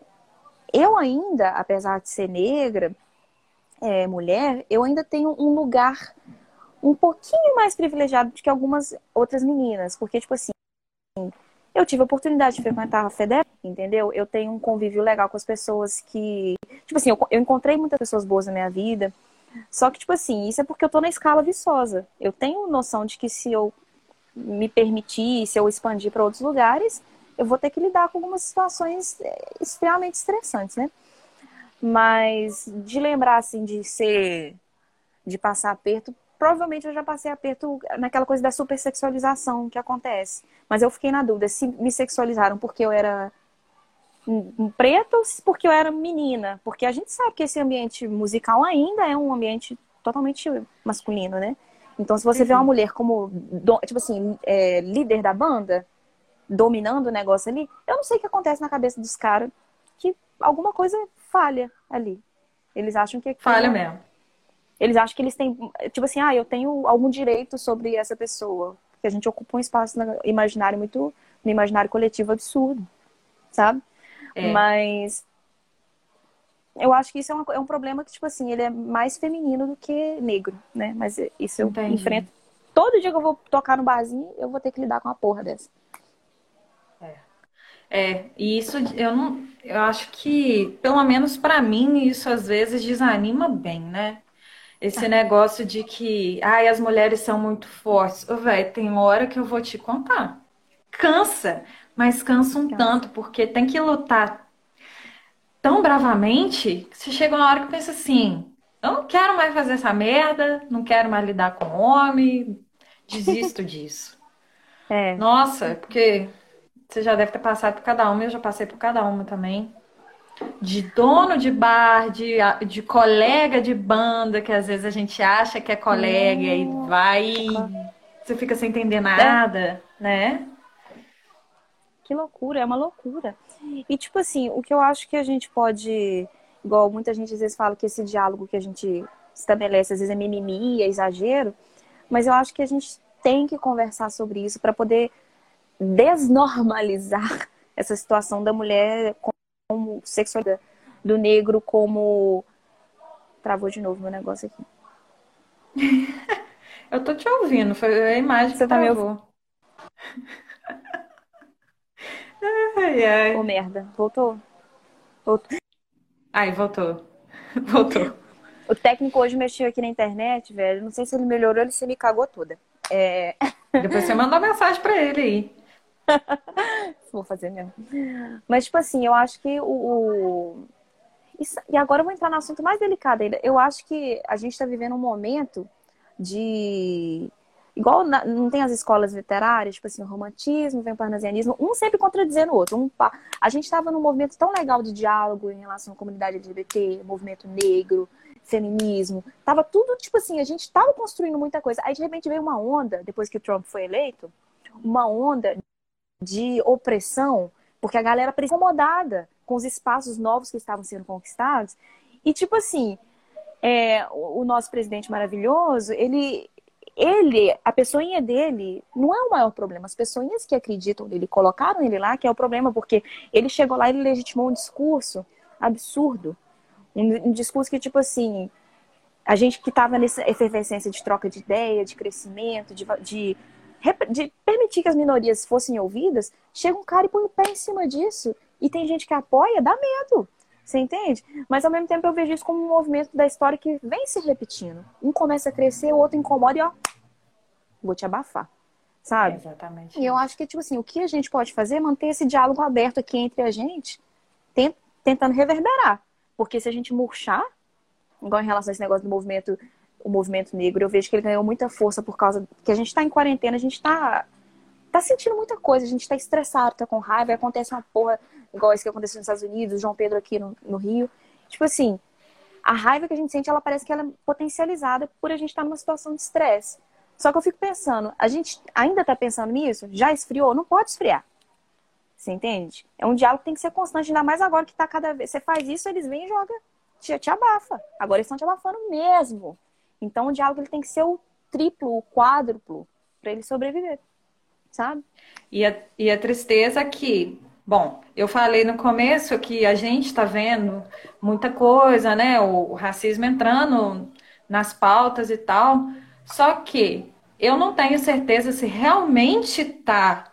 eu ainda, apesar de ser negra, é, mulher, eu ainda tenho um lugar um pouquinho mais privilegiado do que algumas outras meninas. Porque, tipo assim, eu tive a oportunidade de frequentar a FEDER, entendeu? Eu tenho um convívio legal com as pessoas que. Tipo assim, eu, eu encontrei muitas pessoas boas na minha vida. Só que, tipo assim, isso é porque eu tô na escala viçosa. Eu tenho noção de que se eu me permitir, se eu expandir para outros lugares, eu vou ter que lidar com algumas situações é, extremamente estressantes, né? Mas de lembrar, assim, de ser. de passar aperto, provavelmente eu já passei aperto naquela coisa da supersexualização que acontece. Mas eu fiquei na dúvida se me sexualizaram porque eu era preto ou porque eu era menina. Porque a gente sabe que esse ambiente musical ainda é um ambiente totalmente masculino, né? Então, se você uhum. vê uma uhum. mulher como, tipo assim, é, líder da banda, dominando o negócio ali, eu não sei o que acontece na cabeça dos caras, que alguma coisa falha ali. Eles acham que... Falha mesmo. Eles acham que eles têm, tipo assim, ah, eu tenho algum direito sobre essa pessoa. Porque a gente ocupa um espaço no imaginário muito, no imaginário coletivo absurdo, sabe? É. Mas eu acho que isso é, uma, é, um problema que, tipo assim, ele é mais feminino do que negro, né? Mas isso eu Entendi. enfrento. Todo dia que eu vou tocar no barzinho, eu vou ter que lidar com uma porra dessa. É. É, e isso eu não. Eu acho que, pelo menos para mim, isso às vezes desanima bem, né? Esse ah. negócio de que, ai, as mulheres são muito fortes. Ô, velho, tem hora que eu vou te contar. Cansa, mas cansa um cansa. tanto, porque tem que lutar tão bravamente que você chega uma hora que pensa assim: eu não quero mais fazer essa merda, não quero mais lidar com homem, desisto disso. É. Nossa, porque você já deve ter passado por cada uma, eu já passei por cada uma também. De dono de bar, de, de colega de banda, que às vezes a gente acha que é colega hum. e vai. Você fica sem entender nada, é. né? Que loucura, é uma loucura. E, tipo assim, o que eu acho que a gente pode. Igual muita gente às vezes fala que esse diálogo que a gente estabelece, às vezes é mimimi, é exagero, mas eu acho que a gente tem que conversar sobre isso para poder desnormalizar essa situação da mulher como sexualidade, do negro como. Travou de novo meu negócio aqui. eu tô te ouvindo, foi a imagem Você que tá me ouvindo. Ai, ai. Ô, merda. Voltou? Voltou. Ai, voltou. Voltou. O técnico hoje mexeu aqui na internet, velho. Não sei se ele melhorou ou se ele me cagou toda. É... Depois você mandou mensagem pra ele aí. Vou fazer mesmo. Mas, tipo assim, eu acho que o. Isso... E agora eu vou entrar no assunto mais delicado ainda. Eu acho que a gente está vivendo um momento de Igual na, não tem as escolas literárias, tipo assim, o romantismo, o parnasianismo, um sempre contradizendo o outro. Um, a gente estava num movimento tão legal de diálogo em relação à comunidade LGBT, movimento negro, feminismo. Tava tudo, tipo assim, a gente estava construindo muita coisa. Aí, de repente, veio uma onda, depois que o Trump foi eleito, uma onda de opressão, porque a galera parecia incomodada com os espaços novos que estavam sendo conquistados. E, tipo assim, é, o, nosso presidente maravilhoso, ele, ele, a pessoinha dele, não é o maior problema. As pessoinhas que acreditam nele, colocaram ele lá, que é o problema, porque ele chegou lá e ele legitimou um discurso absurdo. Um, um discurso que, tipo assim, a gente que estava nessa efervescência de troca de ideia, de crescimento, de, de, de, permitir que as minorias fossem ouvidas, chega um cara e põe o pé em cima disso. E tem gente que apoia, dá medo. Você entende? Mas ao mesmo tempo eu vejo isso como um movimento da história que vem se repetindo. Um começa a crescer, o outro incomoda e ó, vou te abafar. Sabe? exatamente. E eu acho que, tipo assim, o que a gente pode fazer é manter esse diálogo aberto aqui entre a gente, tentando reverberar. Porque se a gente murchar, igual em relação a esse negócio do movimento, o movimento negro, eu vejo que ele ganhou muita força por causa que a gente está em quarentena, a gente está tá sentindo muita coisa, a gente tá estressado, tá com raiva, acontece uma porra igual isso que aconteceu nos Estados Unidos, João Pedro aqui no, no Rio. Tipo assim, a raiva que a gente sente, ela parece que ela é potencializada por a gente estar tá numa situação de estresse. Só que eu fico pensando, a gente ainda tá pensando nisso? Já esfriou? Não pode esfriar. Você entende? É um diálogo que tem que ser constante, ainda mais agora que tá cada vez. Você faz isso, eles vêm e jogam, te, te abafa. Agora eles estão te abafando mesmo. Então o diálogo ele tem que ser o triplo, o quádruplo, para ele sobreviver sabe? E a, e a tristeza que, bom, eu falei no começo que a gente está vendo muita coisa, né? O, o racismo entrando nas pautas e tal. Só que eu não tenho certeza se realmente está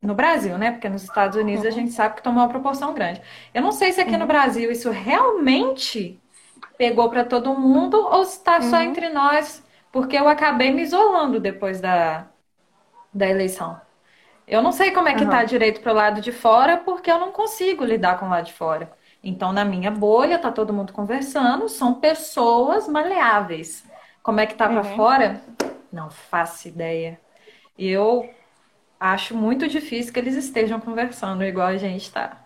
no Brasil, né? Porque nos Estados Unidos a uhum. gente sabe que tomou uma proporção grande. Eu não sei se aqui no uhum. Brasil isso realmente pegou para todo mundo ou se está só uhum. entre nós, porque eu acabei me isolando depois da, da eleição. Eu não sei como é que está direito para o lado de fora, porque eu não consigo lidar com o lado de fora. Então, na minha bolha, tá todo mundo conversando, são pessoas maleáveis. Como é que tá pra fora? Não faço ideia. E eu acho muito difícil que eles estejam conversando igual a gente tá.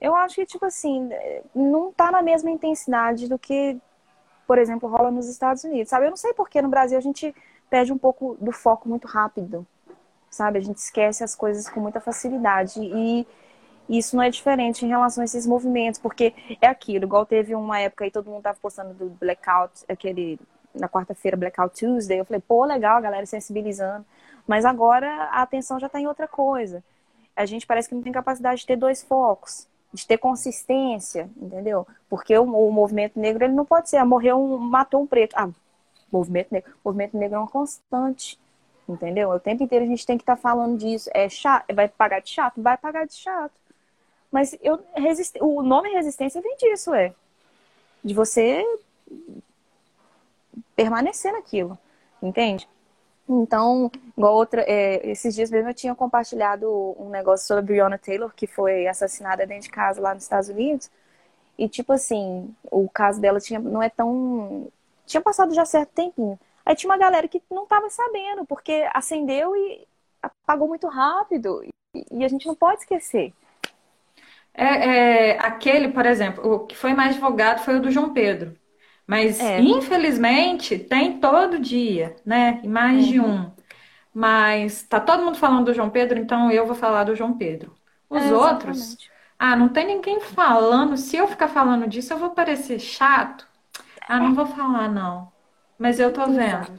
Eu acho que, tipo assim, não tá na mesma intensidade do que, por exemplo, rola nos Estados Unidos, sabe? Eu não sei porque no Brasil a gente perde um pouco do foco muito rápido, sabe? A gente esquece as coisas com muita facilidade. E isso não é diferente em relação a esses movimentos, porque é aquilo, igual teve uma época aí, todo mundo tava postando do blackout, aquele na quarta-feira, Blackout Tuesday, eu falei, pô, legal, galera sensibilizando. Mas agora a atenção já está em outra coisa. A gente parece que não tem capacidade de ter dois focos, de ter consistência, entendeu? Porque o, o movimento negro ele não pode ser, ah, morreu um, matou um preto. Ah, movimento negro. Movimento negro é uma constante. Entendeu? O tempo inteiro a gente tem que estar tá falando disso. É chato, vai pagar de chato? Vai pagar de chato. Mas eu o nome resistência vem disso, é. De você permanecer naquilo. Entende? Então, igual outra, é, esses dias mesmo eu tinha compartilhado um negócio sobre a Breonna Taylor, que foi assassinada dentro de casa lá nos Estados Unidos. E tipo assim, o caso dela tinha, não é tão. Tinha passado já certo tempinho. Aí tinha uma galera que não estava sabendo, porque acendeu e apagou muito rápido. E, e a gente não pode esquecer. É, é, aquele, por exemplo, o que foi mais divulgado foi o do João Pedro. Mas, é. infelizmente, tem todo dia, né? E mais uhum. de um. Mas tá todo mundo falando do João Pedro, então eu vou falar do João Pedro. Os é, outros, ah, não tem ninguém falando. Se eu ficar falando disso, eu vou parecer chato. Ah, não vou falar, não. Mas eu tô vendo.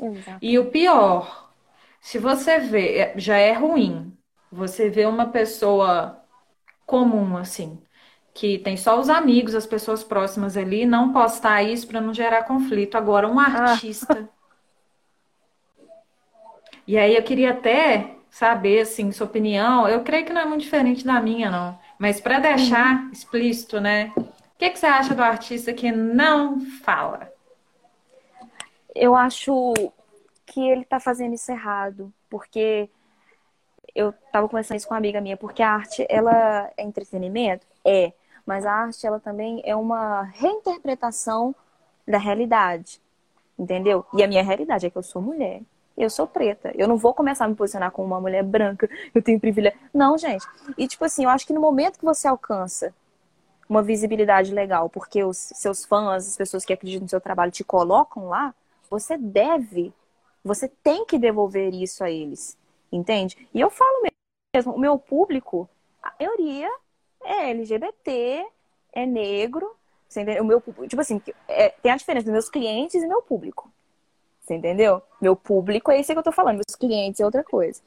Exato. E o pior, se você vê, é, já é ruim. Você vê uma pessoa comum, assim, que tem só os amigos, as pessoas próximas ali, não postar isso para não gerar conflito. Agora, um ah. artista. Ah. E aí eu queria até saber, assim, sua opinião. Eu creio que não é muito diferente da minha, não. Mas para deixar uhum. explícito, né? O que, que você acha do artista que não fala? Eu acho que ele tá fazendo isso errado, porque eu tava conversando isso com uma amiga minha, porque a arte, ela é entretenimento? É mas a arte ela também é uma reinterpretação da realidade, entendeu? E a minha realidade é que eu sou mulher, eu sou preta, eu não vou começar a me posicionar como uma mulher branca, eu tenho privilégio. Não, gente. E tipo assim, eu acho que no momento que você alcança uma visibilidade legal, porque os seus fãs, as pessoas que acreditam no seu trabalho te colocam lá, você deve, você tem que devolver isso a eles, entende? E eu falo mesmo, o meu público, a maioria é LGBT, é negro. O meu, tipo assim, é, tem a diferença dos meus clientes e meu público. Você entendeu? Meu público é esse que eu tô falando, meus clientes é outra coisa.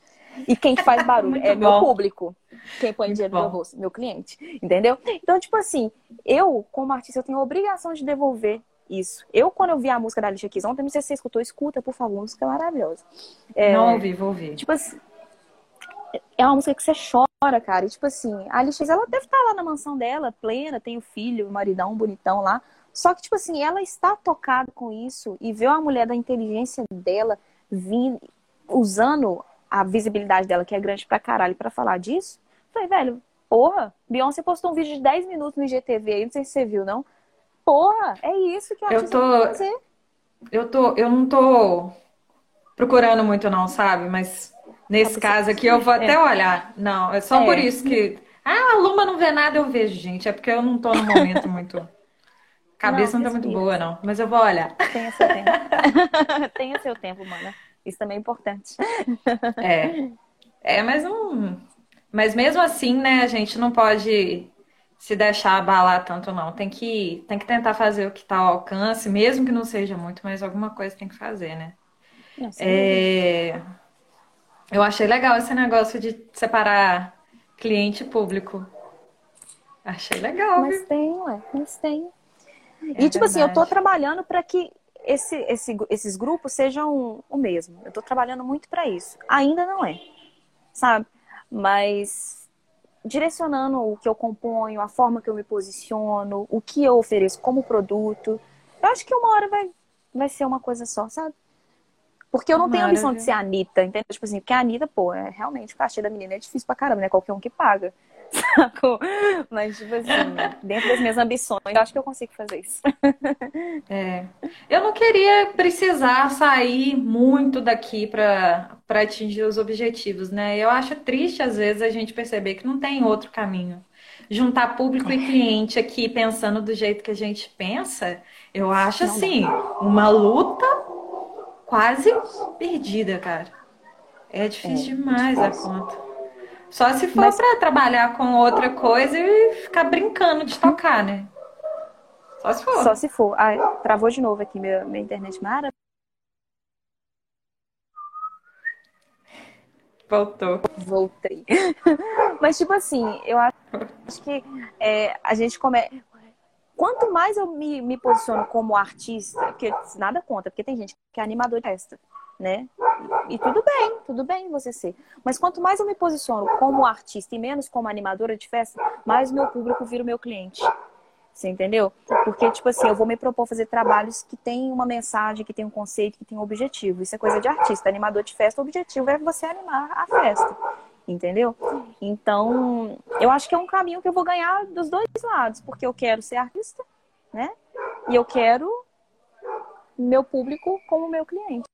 E quem faz barulho é bom. meu público. Quem põe Muito dinheiro bom. no meu rosto, meu cliente. Entendeu? Então, tipo assim, eu, como artista, eu tenho a obrigação de devolver isso. Eu, quando eu vi a música da Alicia Keys ontem, não sei se você escutou, escuta, por favor, música maravilhosa. É, não ouvi, vou ouvir. Tipo assim, é uma música que você chora, cara. E, tipo assim, a Alice, ela deve estar lá na mansão dela, plena, tem o filho, o maridão bonitão lá. Só que, tipo assim, ela está tocada com isso e vê uma mulher da inteligência dela vindo, usando a visibilidade dela, que é grande pra caralho, pra falar disso. Falei, velho, porra, Beyoncé postou um vídeo de 10 minutos no IGTV aí, não sei se você viu, não. Porra, é isso que eu tô fazer. Eu tô, eu não tô procurando muito não, sabe? Mas Nesse caso aqui, eu vou até é. olhar. Não, é só é. por isso que. Ah, a Luma não vê nada, eu vejo, gente. É porque eu não tô no momento muito. Cabeça não, não tá muito boa, não. Mas eu vou olhar. Tenha seu tempo. Tenha seu tempo, mana. Isso também é importante. É. É, mas não. Mas mesmo assim, né, a gente não pode se deixar abalar tanto, não. Tem que, tem que tentar fazer o que está ao alcance, mesmo que não seja muito, mas alguma coisa tem que fazer, né? Não, é... Eu achei legal esse negócio de separar cliente e público. Achei legal. Mas viu? tem, ué, mas tem. É e tipo verdade. assim, eu tô trabalhando para que esse, esse, esses grupos sejam o mesmo. Eu tô trabalhando muito para isso. Ainda não é, sabe? Mas direcionando o que eu componho, a forma que eu me posiciono, o que eu ofereço como produto, eu acho que uma hora vai, vai ser uma coisa só, sabe? Porque eu não tenho a ambição de ser a Anitta, entendeu? Tipo assim, porque a Anitta, pô, é realmente o cachê da menina é difícil pra caramba, né? Qualquer um que paga. Sacou? Mas, tipo assim, dentro das minhas ambições, eu acho que eu consigo fazer isso. É. Eu não queria precisar sair muito daqui para atingir os objetivos, né? Eu acho triste, às vezes, a gente perceber que não tem outro caminho. Juntar público e cliente aqui pensando do jeito que a gente pensa, eu acho assim, uma luta quase perdida, cara. É difícil É, demais a conta. Só se for Mas, para trabalhar com outra coisa e ficar brincando de tocar, né? Só se for. só se for. Ai, travou de novo aqui minha, minha internet mara. Voltou. Voltei. Mas, tipo assim, eu acho que é, a gente come... Quanto mais eu me, me posiciono como artista, porque nada conta, porque tem gente que é animador de festa, né? E tudo bem, tudo bem você ser. Mas quanto mais eu me posiciono como artista e menos como animadora de festa, mais meu público vira o meu cliente. Você entendeu? Porque, tipo assim, eu vou me propor fazer trabalhos que têm uma mensagem, que tem um conceito, que tem um objetivo. Isso é coisa de artista. Animador de festa, o objetivo é você animar a festa. Entendeu? Então, eu acho que é um caminho que eu vou ganhar dos dois lados, porque eu quero ser artista, né? E eu quero meu público como meu cliente.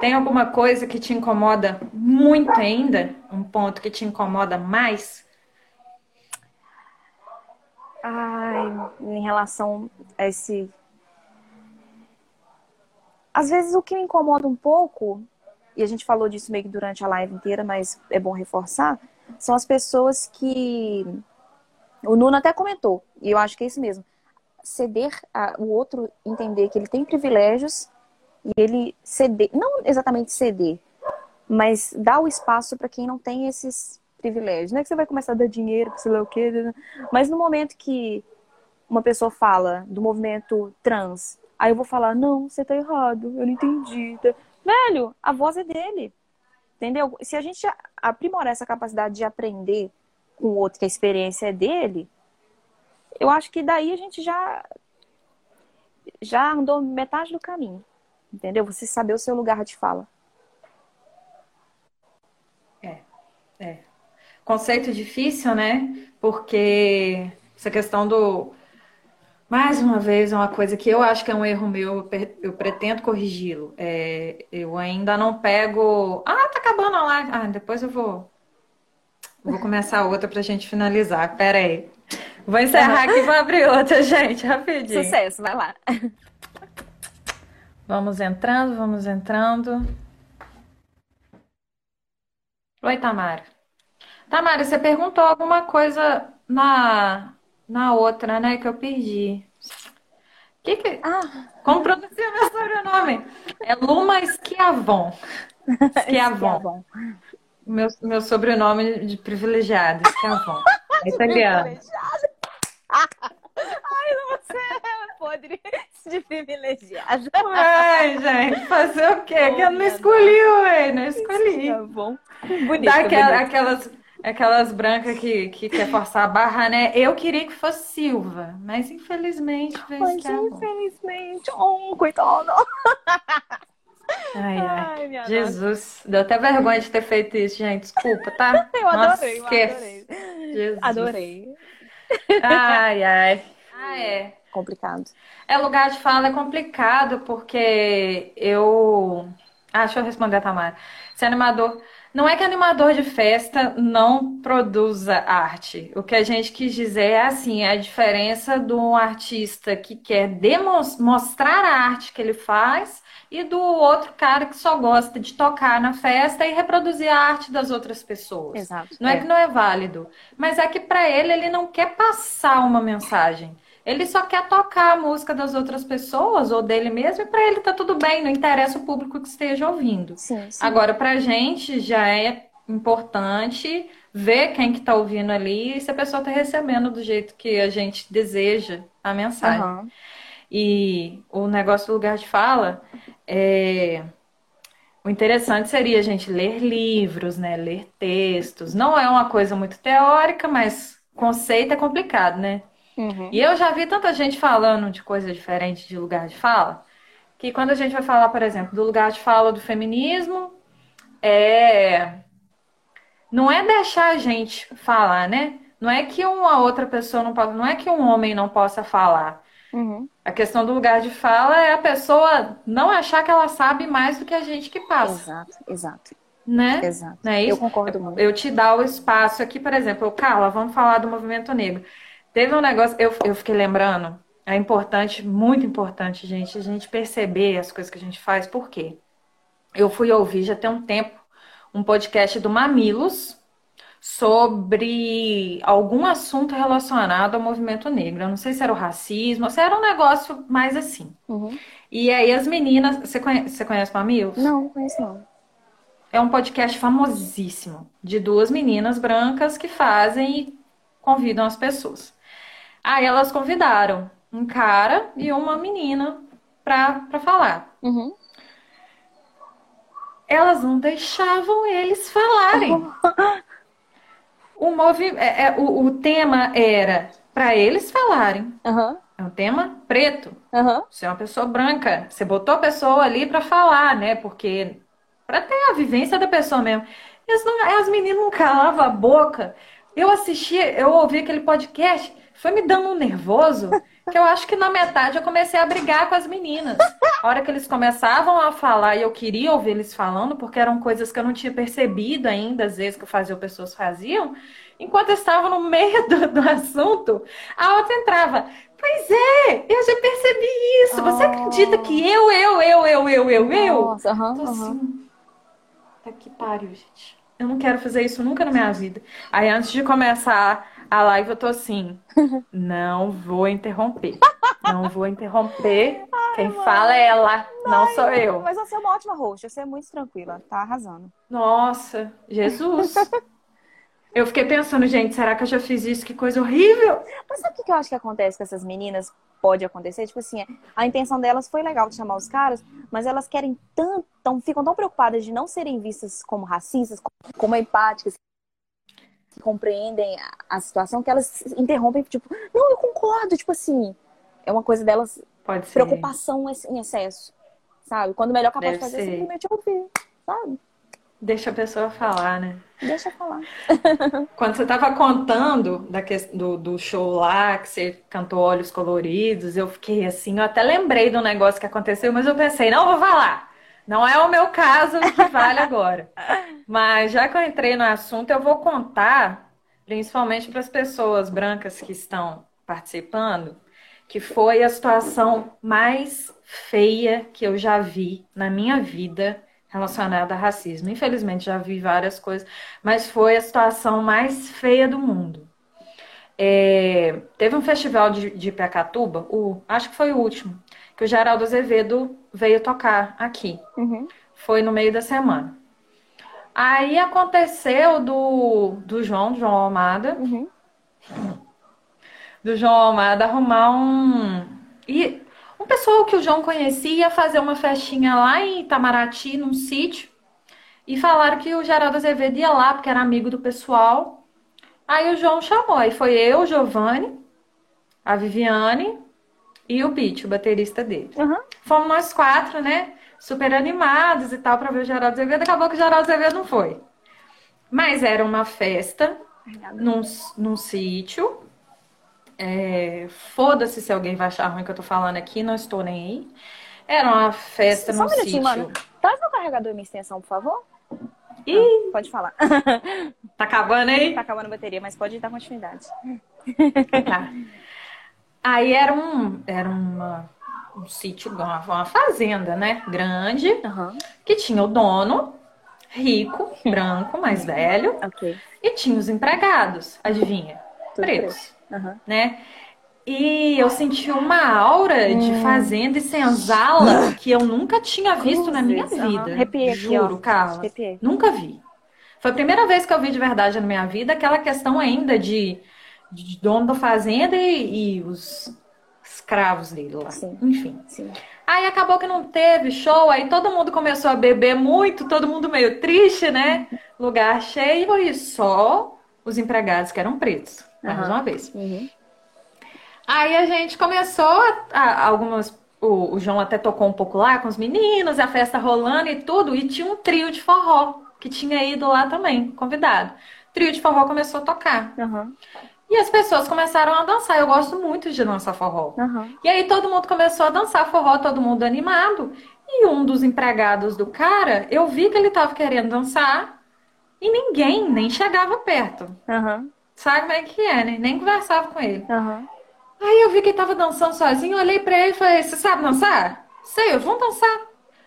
Tem alguma coisa que te incomoda muito ainda? Um ponto que te incomoda mais? Ai, em relação a esse. Às vezes o que me incomoda um pouco, e a gente falou disso meio que durante a live inteira, mas é bom reforçar, são as pessoas que. O Nuno até comentou, e eu acho que é isso mesmo. Ceder a, o outro entender que ele tem privilégios e ele ceder, não exatamente ceder, mas dar o espaço para quem não tem esses privilégios. Não é que você vai começar a dar dinheiro, sei lá o quê, mas no momento que uma pessoa fala do movimento trans, aí eu vou falar, não, você tá errado, eu não entendi. Velho, a voz é dele. Entendeu? Se a gente aprimorar essa capacidade de aprender com o outro, que a experiência é dele, eu acho que daí a gente já já andou metade do caminho. Entendeu? Você saber o seu lugar de fala. É, é. Conceito difícil, né? Porque essa questão do. Mais uma vez, é uma coisa que eu acho que é um erro meu, eu, pretendo corrigi-lo. É, eu ainda não pego. Ah, tá acabando a live. Ah, depois eu vou, vou começar outra pra gente finalizar. Pera aí. Vou encerrar aqui e vou abrir outra, gente, rapidinho. Sucesso, vai lá. Vamos entrando, vamos entrando. Oi, Tamara. Tamara, você perguntou alguma coisa na, na outra, né, que eu perdi. Que que, Ah, como pronuncia meu sobrenome? É Luma Schiavon. Schiavon. Meu, meu sobrenome de privilegiado, Schiavon. É italiano. Você é podre de privilegiada. Ai, gente, fazer o quê? Que eu não escolhi, ué, não escolhi. Tá bom. Bonito, Dá aquela- bonito. aquelas, aquelas brancas que, que quer forçar a barra, né? Eu queria que fosse Silva, mas infelizmente fez Mas que é infelizmente, oh, coitado. Ai, ai. Ai, Jesus, deu até vergonha de ter feito isso, gente. Desculpa, tá? Eu Nossa, adorei, eu esquece. adorei. Jesus. Adorei. Ai, ai. Ah, é. Complicado. É, lugar de fala é complicado porque eu. Ah, deixa eu responder a Tamara. Ser animador. Não é que animador de festa não produza arte. O que a gente quis dizer é assim, é a diferença de um artista que quer mostrar a arte que ele faz e do outro cara que só gosta de tocar na festa e reproduzir a arte das outras pessoas. Exato. Não é que não é válido, mas é que para ele ele não quer passar uma mensagem. Ele só quer tocar a música das outras pessoas ou dele mesmo e para ele tá tudo bem, não interessa o público que esteja ouvindo. Sim, sim. Agora, pra gente já é importante ver quem que tá ouvindo ali e se a pessoa tá recebendo do jeito que a gente deseja a mensagem. Aham. E o negócio do lugar de fala é. O interessante seria a gente ler livros, né? Ler textos. Não é uma coisa muito teórica, mas conceito é complicado, né? Uhum. E eu já vi tanta gente falando de coisa diferente de lugar de fala, que quando a gente vai falar, por exemplo, do lugar de fala do feminismo, é não é deixar a gente falar, né? Não é que uma outra pessoa não pode, não é que um homem não possa falar. Uhum. A questão do lugar de fala é a pessoa não achar que ela sabe mais do que a gente que passa, Exato, exato, né? exato. Não é Eu isso? concordo muito. Eu te dar o espaço aqui, por exemplo, eu, Carla, vamos falar do movimento negro. Teve um negócio, eu, eu fiquei lembrando, é importante, muito importante, gente, a gente perceber as coisas que a gente faz, por quê? Eu fui ouvir já tem um tempo um podcast do Mamilos sobre algum assunto relacionado ao movimento negro. Eu não sei se era o racismo, se era um negócio mais assim. Uhum. E aí as meninas, você conhece, você conhece Mamilos? Não, não conheço não. É um podcast famosíssimo de duas meninas brancas que fazem e convidam as pessoas. Aí elas convidaram um cara e uma menina pra, pra falar. Uhum. Elas não deixavam eles falarem. O, movi... é, é, o, o tema era para eles falarem. Aham, É um tema preto. aham. Você é uma pessoa branca. Você botou a pessoa ali para falar, né? Porque para ter a vivência da pessoa mesmo. Não- as meninas não calavam a boca. Eu assisti, eu ouvi aquele podcast, foi me dando um nervoso, que eu acho que na metade eu comecei a brigar com as meninas. A hora que eles começavam a falar e eu queria ouvir eles falando, porque eram coisas que eu não tinha percebido ainda, às vezes que eu fazia pessoas faziam. Enquanto eu estava no meio do, do assunto, a outra entrava. Pois é, eu já percebi isso. Você Oh. acredita que eu, eu, eu, eu, eu, eu, eu? Nossa, aham, Tô assim. Tá que pariu, gente. Eu não quero fazer isso nunca na minha vida. Aí antes de começar a live, eu tô assim. Não vou interromper. Não vou interromper. Quem fala é ela, não sou eu. Mas você é uma ótima host, você é muito tranquila, tá arrasando. Nossa, Jesus. Eu fiquei pensando, gente, será que eu já fiz isso? Que coisa horrível. Mas sabe o que que eu acho que acontece com essas meninas? Pode acontecer? Tipo assim, a intenção delas foi legal de chamar os caras, mas elas querem tanto, tão, ficam tão preocupadas de não serem vistas como racistas, como empáticas, que compreendem a, situação, que elas interrompem, tipo, não, eu concordo, tipo assim, é uma coisa delas, Pode ser. preocupação em excesso, sabe? Quando o melhor capaz de fazer é simplesmente ouvir, sabe? Deixa a pessoa falar, né? Deixa eu falar. Quando você estava contando da que- do, do show lá, que você cantou Olhos Coloridos, eu fiquei assim, eu até lembrei do negócio que aconteceu, mas eu pensei, não vou falar. Não é o meu caso que vale agora. Mas já que eu entrei no assunto, eu vou contar, principalmente para as pessoas brancas que estão participando, que foi a situação mais feia que eu já vi na minha vida relacionada a racismo. Infelizmente, já vi várias coisas, mas foi a situação mais feia do mundo. É, teve um festival de, de Pacatuba, o, acho que foi o último, que o Geraldo Azevedo veio tocar aqui. Uhum. Foi no meio da semana. Aí aconteceu do, do João, João Almada, Uhum. do João Almada arrumar um. E um pessoal que o João conhecia ia fazer uma festinha lá em Itamaraty, num sítio. E falaram que o Geraldo Azevedo ia lá, porque era amigo do pessoal. Aí o João chamou. Aí foi eu, o Giovanni, a Viviane e o Pete, o baterista dele. Uhum. Fomos nós quatro, né? Super animados e tal, pra ver o Geraldo Azevedo. Acabou que o Geraldo Azevedo não foi. Mas era uma festa num, num sítio. É, Foda-se se alguém vai achar ruim que eu tô falando aqui, não estou nem aí. Era uma festa Só num um sítio. mano. Traz meu carregador e minha extensão, por favor. Ih, Ah, pode falar. tá acabando aí? tá acabando a bateria, mas pode dar continuidade. Tá. Aí era um, era uma, um sítio, uma, uma fazenda, né? Grande, Aham. que tinha o dono, rico, branco, mais velho, Ok. e tinha os empregados, adivinha? Tudo Pretos, Aham. né? E eu senti uma aura de fazenda e senzala que eu nunca tinha visto na minha Cruzes, vida. Arrepiei aqui, Juro. Carla. Nunca vi. Foi a primeira vez que eu vi de verdade na minha vida aquela questão ainda de, de dono da fazenda e, e os escravos dele lá. Sim. Enfim. Sim. Aí acabou que não teve show, aí todo mundo começou a beber muito, todo mundo meio triste, né? Lugar cheio e só os empregados que eram pretos, mais uma vez. Uhum. Aí a gente começou a, a- algumas. O, o João até tocou um pouco lá com os meninos, a festa rolando e tudo, e tinha um trio de forró que tinha ido lá também, convidado. O trio de forró começou a tocar. Aham. E as pessoas começaram a dançar. Eu gosto muito de dançar forró. Aham. E aí todo mundo começou a dançar forró, todo mundo animado. E um dos empregados do cara, eu vi que ele tava querendo dançar e ninguém nem chegava perto. Aham. Sabe como é que é, né? Nem conversava com ele. Aham. Aí eu vi que ele tava dançando sozinho, eu olhei pra ele e falei: Você sabe dançar? Sei, vamos dançar.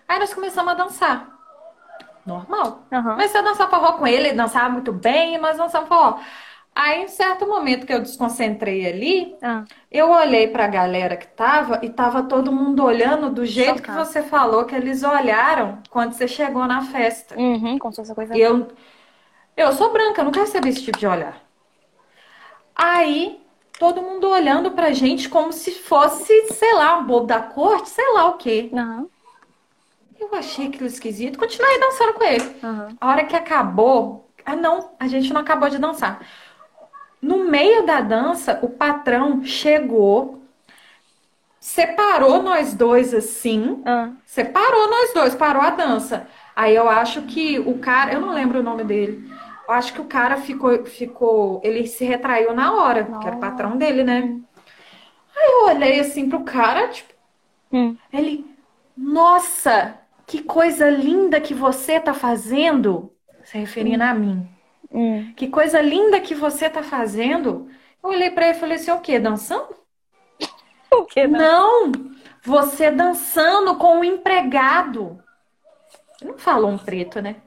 Aí nós começamos a dançar. Normal. Aham. Comecei a dançar forró com ele, ele dançava muito bem, mas dançamos forró. Aí, em certo momento que eu desconcentrei ali, Ah. eu olhei pra galera que tava e tava todo mundo olhando do jeito que Chocado. você falou que eles olharam quando você chegou na festa. Uhum, como se fosse coisa. E eu, eu sou branca, eu nunca recebi esse tipo de olhar. Aí, todo mundo olhando pra gente como se fosse, sei lá, um bobo da corte, sei lá o quê. Aham. Eu achei aquilo esquisito, continuei dançando com ele. Aham. A hora que acabou, ah não, a gente não acabou de dançar. No meio da dança, o patrão chegou, separou nós dois assim, Ah. separou nós dois, parou a dança. Aí eu acho que o cara, eu não lembro o nome dele. Eu acho que o cara ficou, ficou, ele se retraiu na hora, que era o patrão dele, né? Aí eu olhei assim pro cara, tipo, Hum. ele, nossa, que coisa linda que você tá fazendo, se referindo a mim. Hum. Que coisa linda que você tá fazendo. Eu olhei pra ele e falei assim, o quê? Dançando? O que Não, você dançando com o empregado. Não falou um preto, né?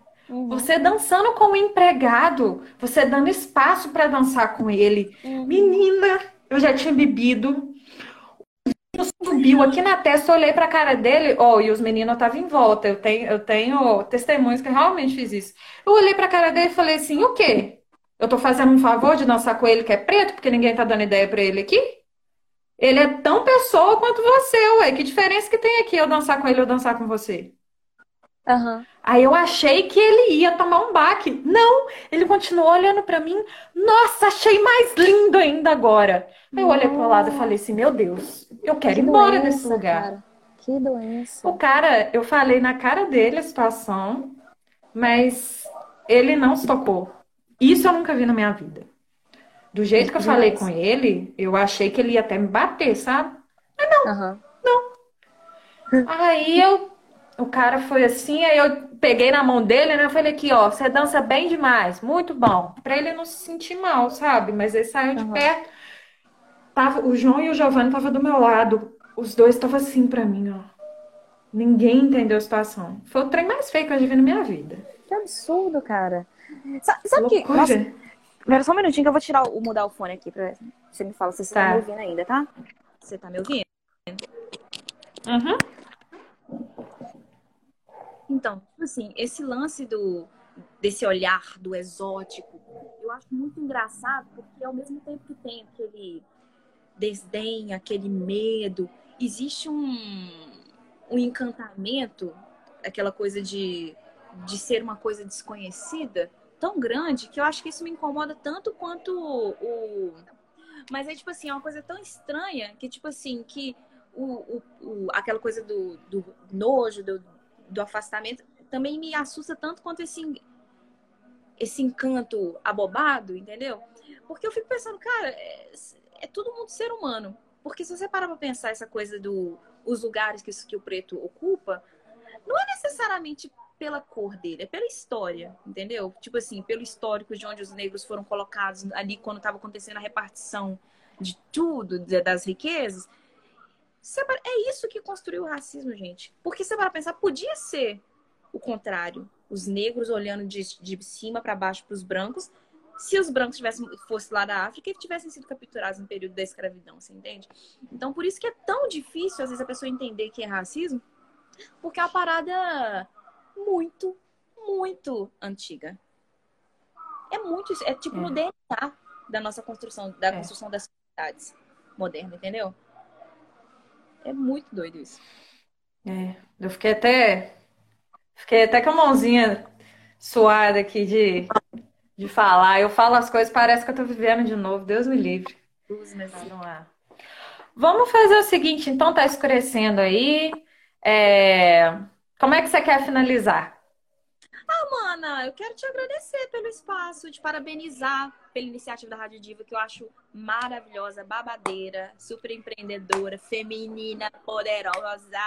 Você dançando com o empregado, você dando espaço pra dançar com ele. Menina, eu já tinha bebido. Subiu aqui na testa, olhei pra cara dele, ó, e os meninos estavam em volta. Eu tenho, eu tenho testemunhos que eu realmente fiz isso. Eu olhei pra cara dele e falei assim: o quê? Eu tô fazendo um favor de dançar com ele que é preto, porque ninguém tá dando ideia pra ele aqui? Ele é tão pessoa quanto você, ué. Que diferença que tem aqui eu dançar com ele ou dançar com você? Aham. Aí eu achei que ele ia tomar um baque. Não, ele continuou olhando pra mim. Nossa, achei mais lindo ainda agora. Aí eu olhei pro lado e falei assim: Meu Deus, eu quero ir Que embora doença, desse lugar. cara. Que doença. O cara, eu falei na cara dele a situação, mas ele não se tocou. Isso eu nunca vi na minha vida. Do jeito que eu falei com ele, eu achei que ele ia até me bater, sabe? Aham. Aí eu, o cara foi assim, aí eu peguei na mão dele, né? Eu falei aqui, ó, você dança bem demais, muito bom. Pra ele não se sentir mal, sabe? Mas ele saiu de perto. Tava, o João e o Giovanni estavam do meu lado. Os dois estavam assim pra mim, ó. Ninguém entendeu a situação. Foi o trem mais feio que eu já vi na minha vida. Que absurdo, cara. Sa- Sabe que. Loucura. Nossa, só um minutinho que eu vou tirar o, mudar o fone aqui pra você me falar se você tá Tá. me ouvindo ainda, tá? Você tá me ouvindo? Uhum. Então, tipo assim, esse lance do desse olhar do exótico, eu acho muito engraçado, porque ao mesmo tempo que tem aquele desdém, aquele medo, existe um, um encantamento, aquela coisa de, de ser uma coisa desconhecida, tão grande que eu acho que isso me incomoda tanto quanto o. Mas é tipo assim, é uma coisa tão estranha que, tipo assim, que o, o, o- aquela coisa do, do nojo, do, do afastamento, também me assusta tanto quanto esse, esse encanto abobado, entendeu? Porque eu fico pensando, cara, é, é todo mundo ser humano. Porque se você parar pra pensar essa coisa do os lugares que, que o preto ocupa, não é necessariamente pela cor dele, é pela história, entendeu? Tipo assim, pelo histórico de onde os negros foram colocados ali quando estava acontecendo a repartição de tudo, das riquezas. É isso que construiu o racismo, gente. Porque você para pensar, podia ser o contrário. Os negros olhando de, de cima para baixo para os brancos, se os brancos tivessem fosse lá da África e tivessem sido capturados no período da escravidão, você entende? Então, por isso que é tão difícil, às vezes, a pessoa entender que é racismo, porque é uma parada muito, muito antiga. É muito, é tipo É. no DNA da nossa construção, da É. construção das sociedades modernas, entendeu? É muito doido isso. É, eu fiquei até. Fiquei até com a mãozinha suada aqui de, de falar. Eu falo as coisas, parece que eu tô vivendo de novo. Deus me livre. Assim, Não é. Vamos fazer o seguinte, então tá escurecendo aí. É, Como é que você quer finalizar? Ana, eu quero te agradecer pelo espaço, te parabenizar pela iniciativa da Rádio Diva, que eu acho maravilhosa, babadeira, super empreendedora, feminina, poderosa.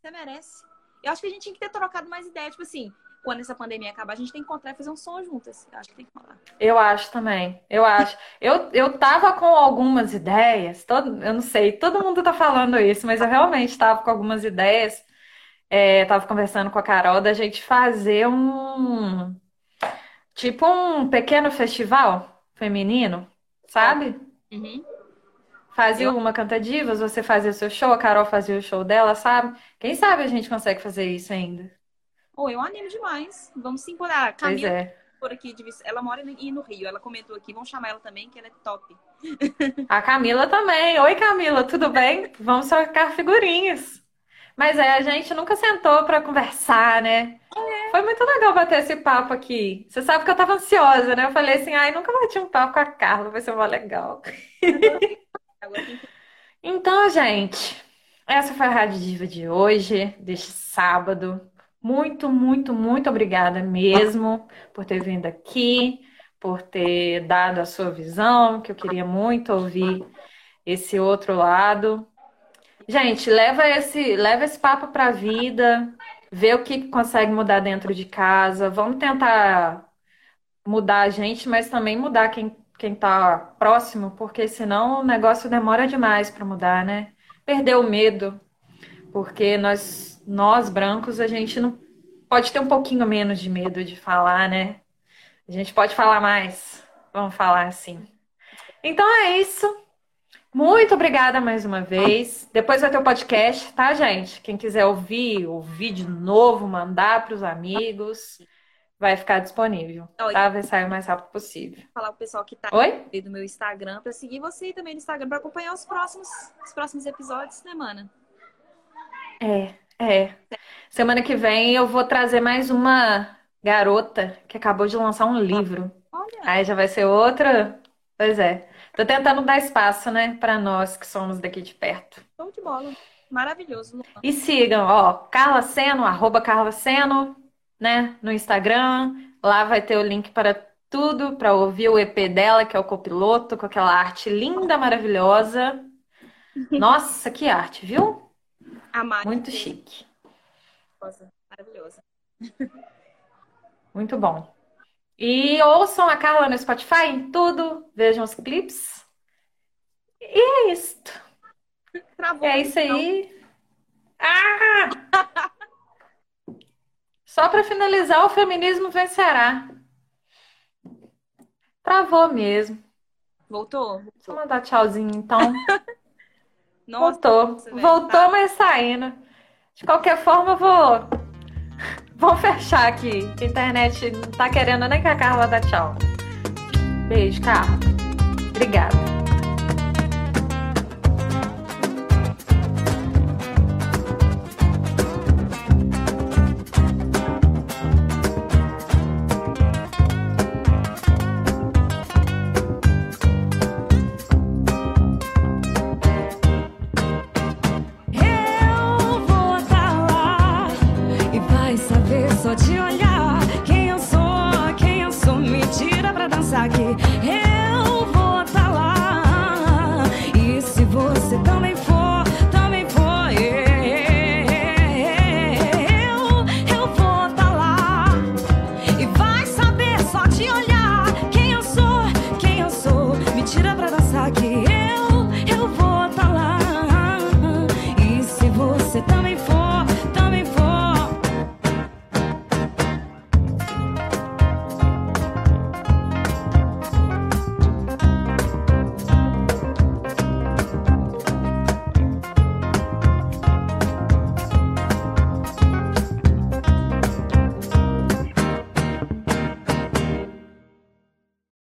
Você merece. Eu acho que a gente tinha que ter trocado mais ideias, tipo assim, quando essa pandemia acabar, a gente tem que encontrar e fazer um som juntas. Eu acho que tem que falar. Eu acho também. Eu acho. Eu, eu tava com algumas ideias, todo, eu não sei, todo mundo tá falando isso, mas eu realmente tava com algumas ideias. É, tava conversando com a Carol da gente fazer um tipo um pequeno festival feminino, sabe? Uhum. Fazia Eu- uma Canta Divas, você fazia o seu show, a Carol fazia o show dela, sabe? Quem sabe a gente consegue fazer isso ainda. Ô, eu animo demais. Vamos sim por a Camila é. por aqui de Ela mora no Rio. Ela comentou aqui. Vamos chamar ela também, que ela é top. A Camila também. Oi, Camila, tudo bem? Vamos trocar figurinhas. Mas é, a gente nunca sentou pra conversar, né? Foi muito legal bater esse papo aqui. Você sabe que eu tava ansiosa, né? Eu falei assim, ai, nunca bati um papo com a Carla, vai ser mó legal. Então, gente, essa foi a Rádio Diva de hoje, deste sábado. Muito, muito, muito obrigada mesmo por ter vindo aqui, por ter dado a sua visão, que eu queria muito ouvir esse outro lado. Gente, leva esse, leva esse papo para a vida, vê o que consegue mudar dentro de casa. Vamos tentar mudar a gente, mas também mudar quem, quem tá próximo, porque senão o negócio demora demais para mudar, né? Perder o medo, porque nós, nós brancos, a gente não pode ter um pouquinho menos de medo de falar, né? A gente pode falar mais, vamos falar assim. Então é isso. Muito obrigada mais uma vez. Depois vai ter o podcast, tá, gente? Quem quiser ouvir, ouvir de novo, mandar para os amigos, vai ficar disponível, Oi. tá? Vai sair o mais rápido possível. falar pro pessoal que tá Oi? aí do meu Instagram pra seguir você e também no Instagram pra acompanhar os próximos, os próximos episódios, né, mana? É, é. Semana que vem eu vou trazer mais uma garota que acabou de lançar um livro. Olha, Aí já vai ser outra. Pois é. Tô tentando dar espaço, né, para nós que somos daqui de perto. show de bola. Maravilhoso, Luan. E sigam, ó, Carla Seno, arroba Carla Seno, né, no Instagram. Lá vai ter o link para tudo, para ouvir o EP dela, que é o Copiloto, com aquela arte linda, maravilhosa. Nossa, que arte, viu? Muito chique. Maravilhosa. Muito bom. E ouçam a Carla no Spotify, em tudo, vejam os clipes. E é isto. Travou. É isso aí. Ah! Só para finalizar, o feminismo vencerá. Travou mesmo. Voltou? Vou mandar tchauzinho então. Nossa, Voltou. Voltou, mas saindo. De qualquer forma, eu vou. Vamos fechar aqui. A internet não tá querendo nem que a Carla dá tchau. Beijo, Carla. Obrigada.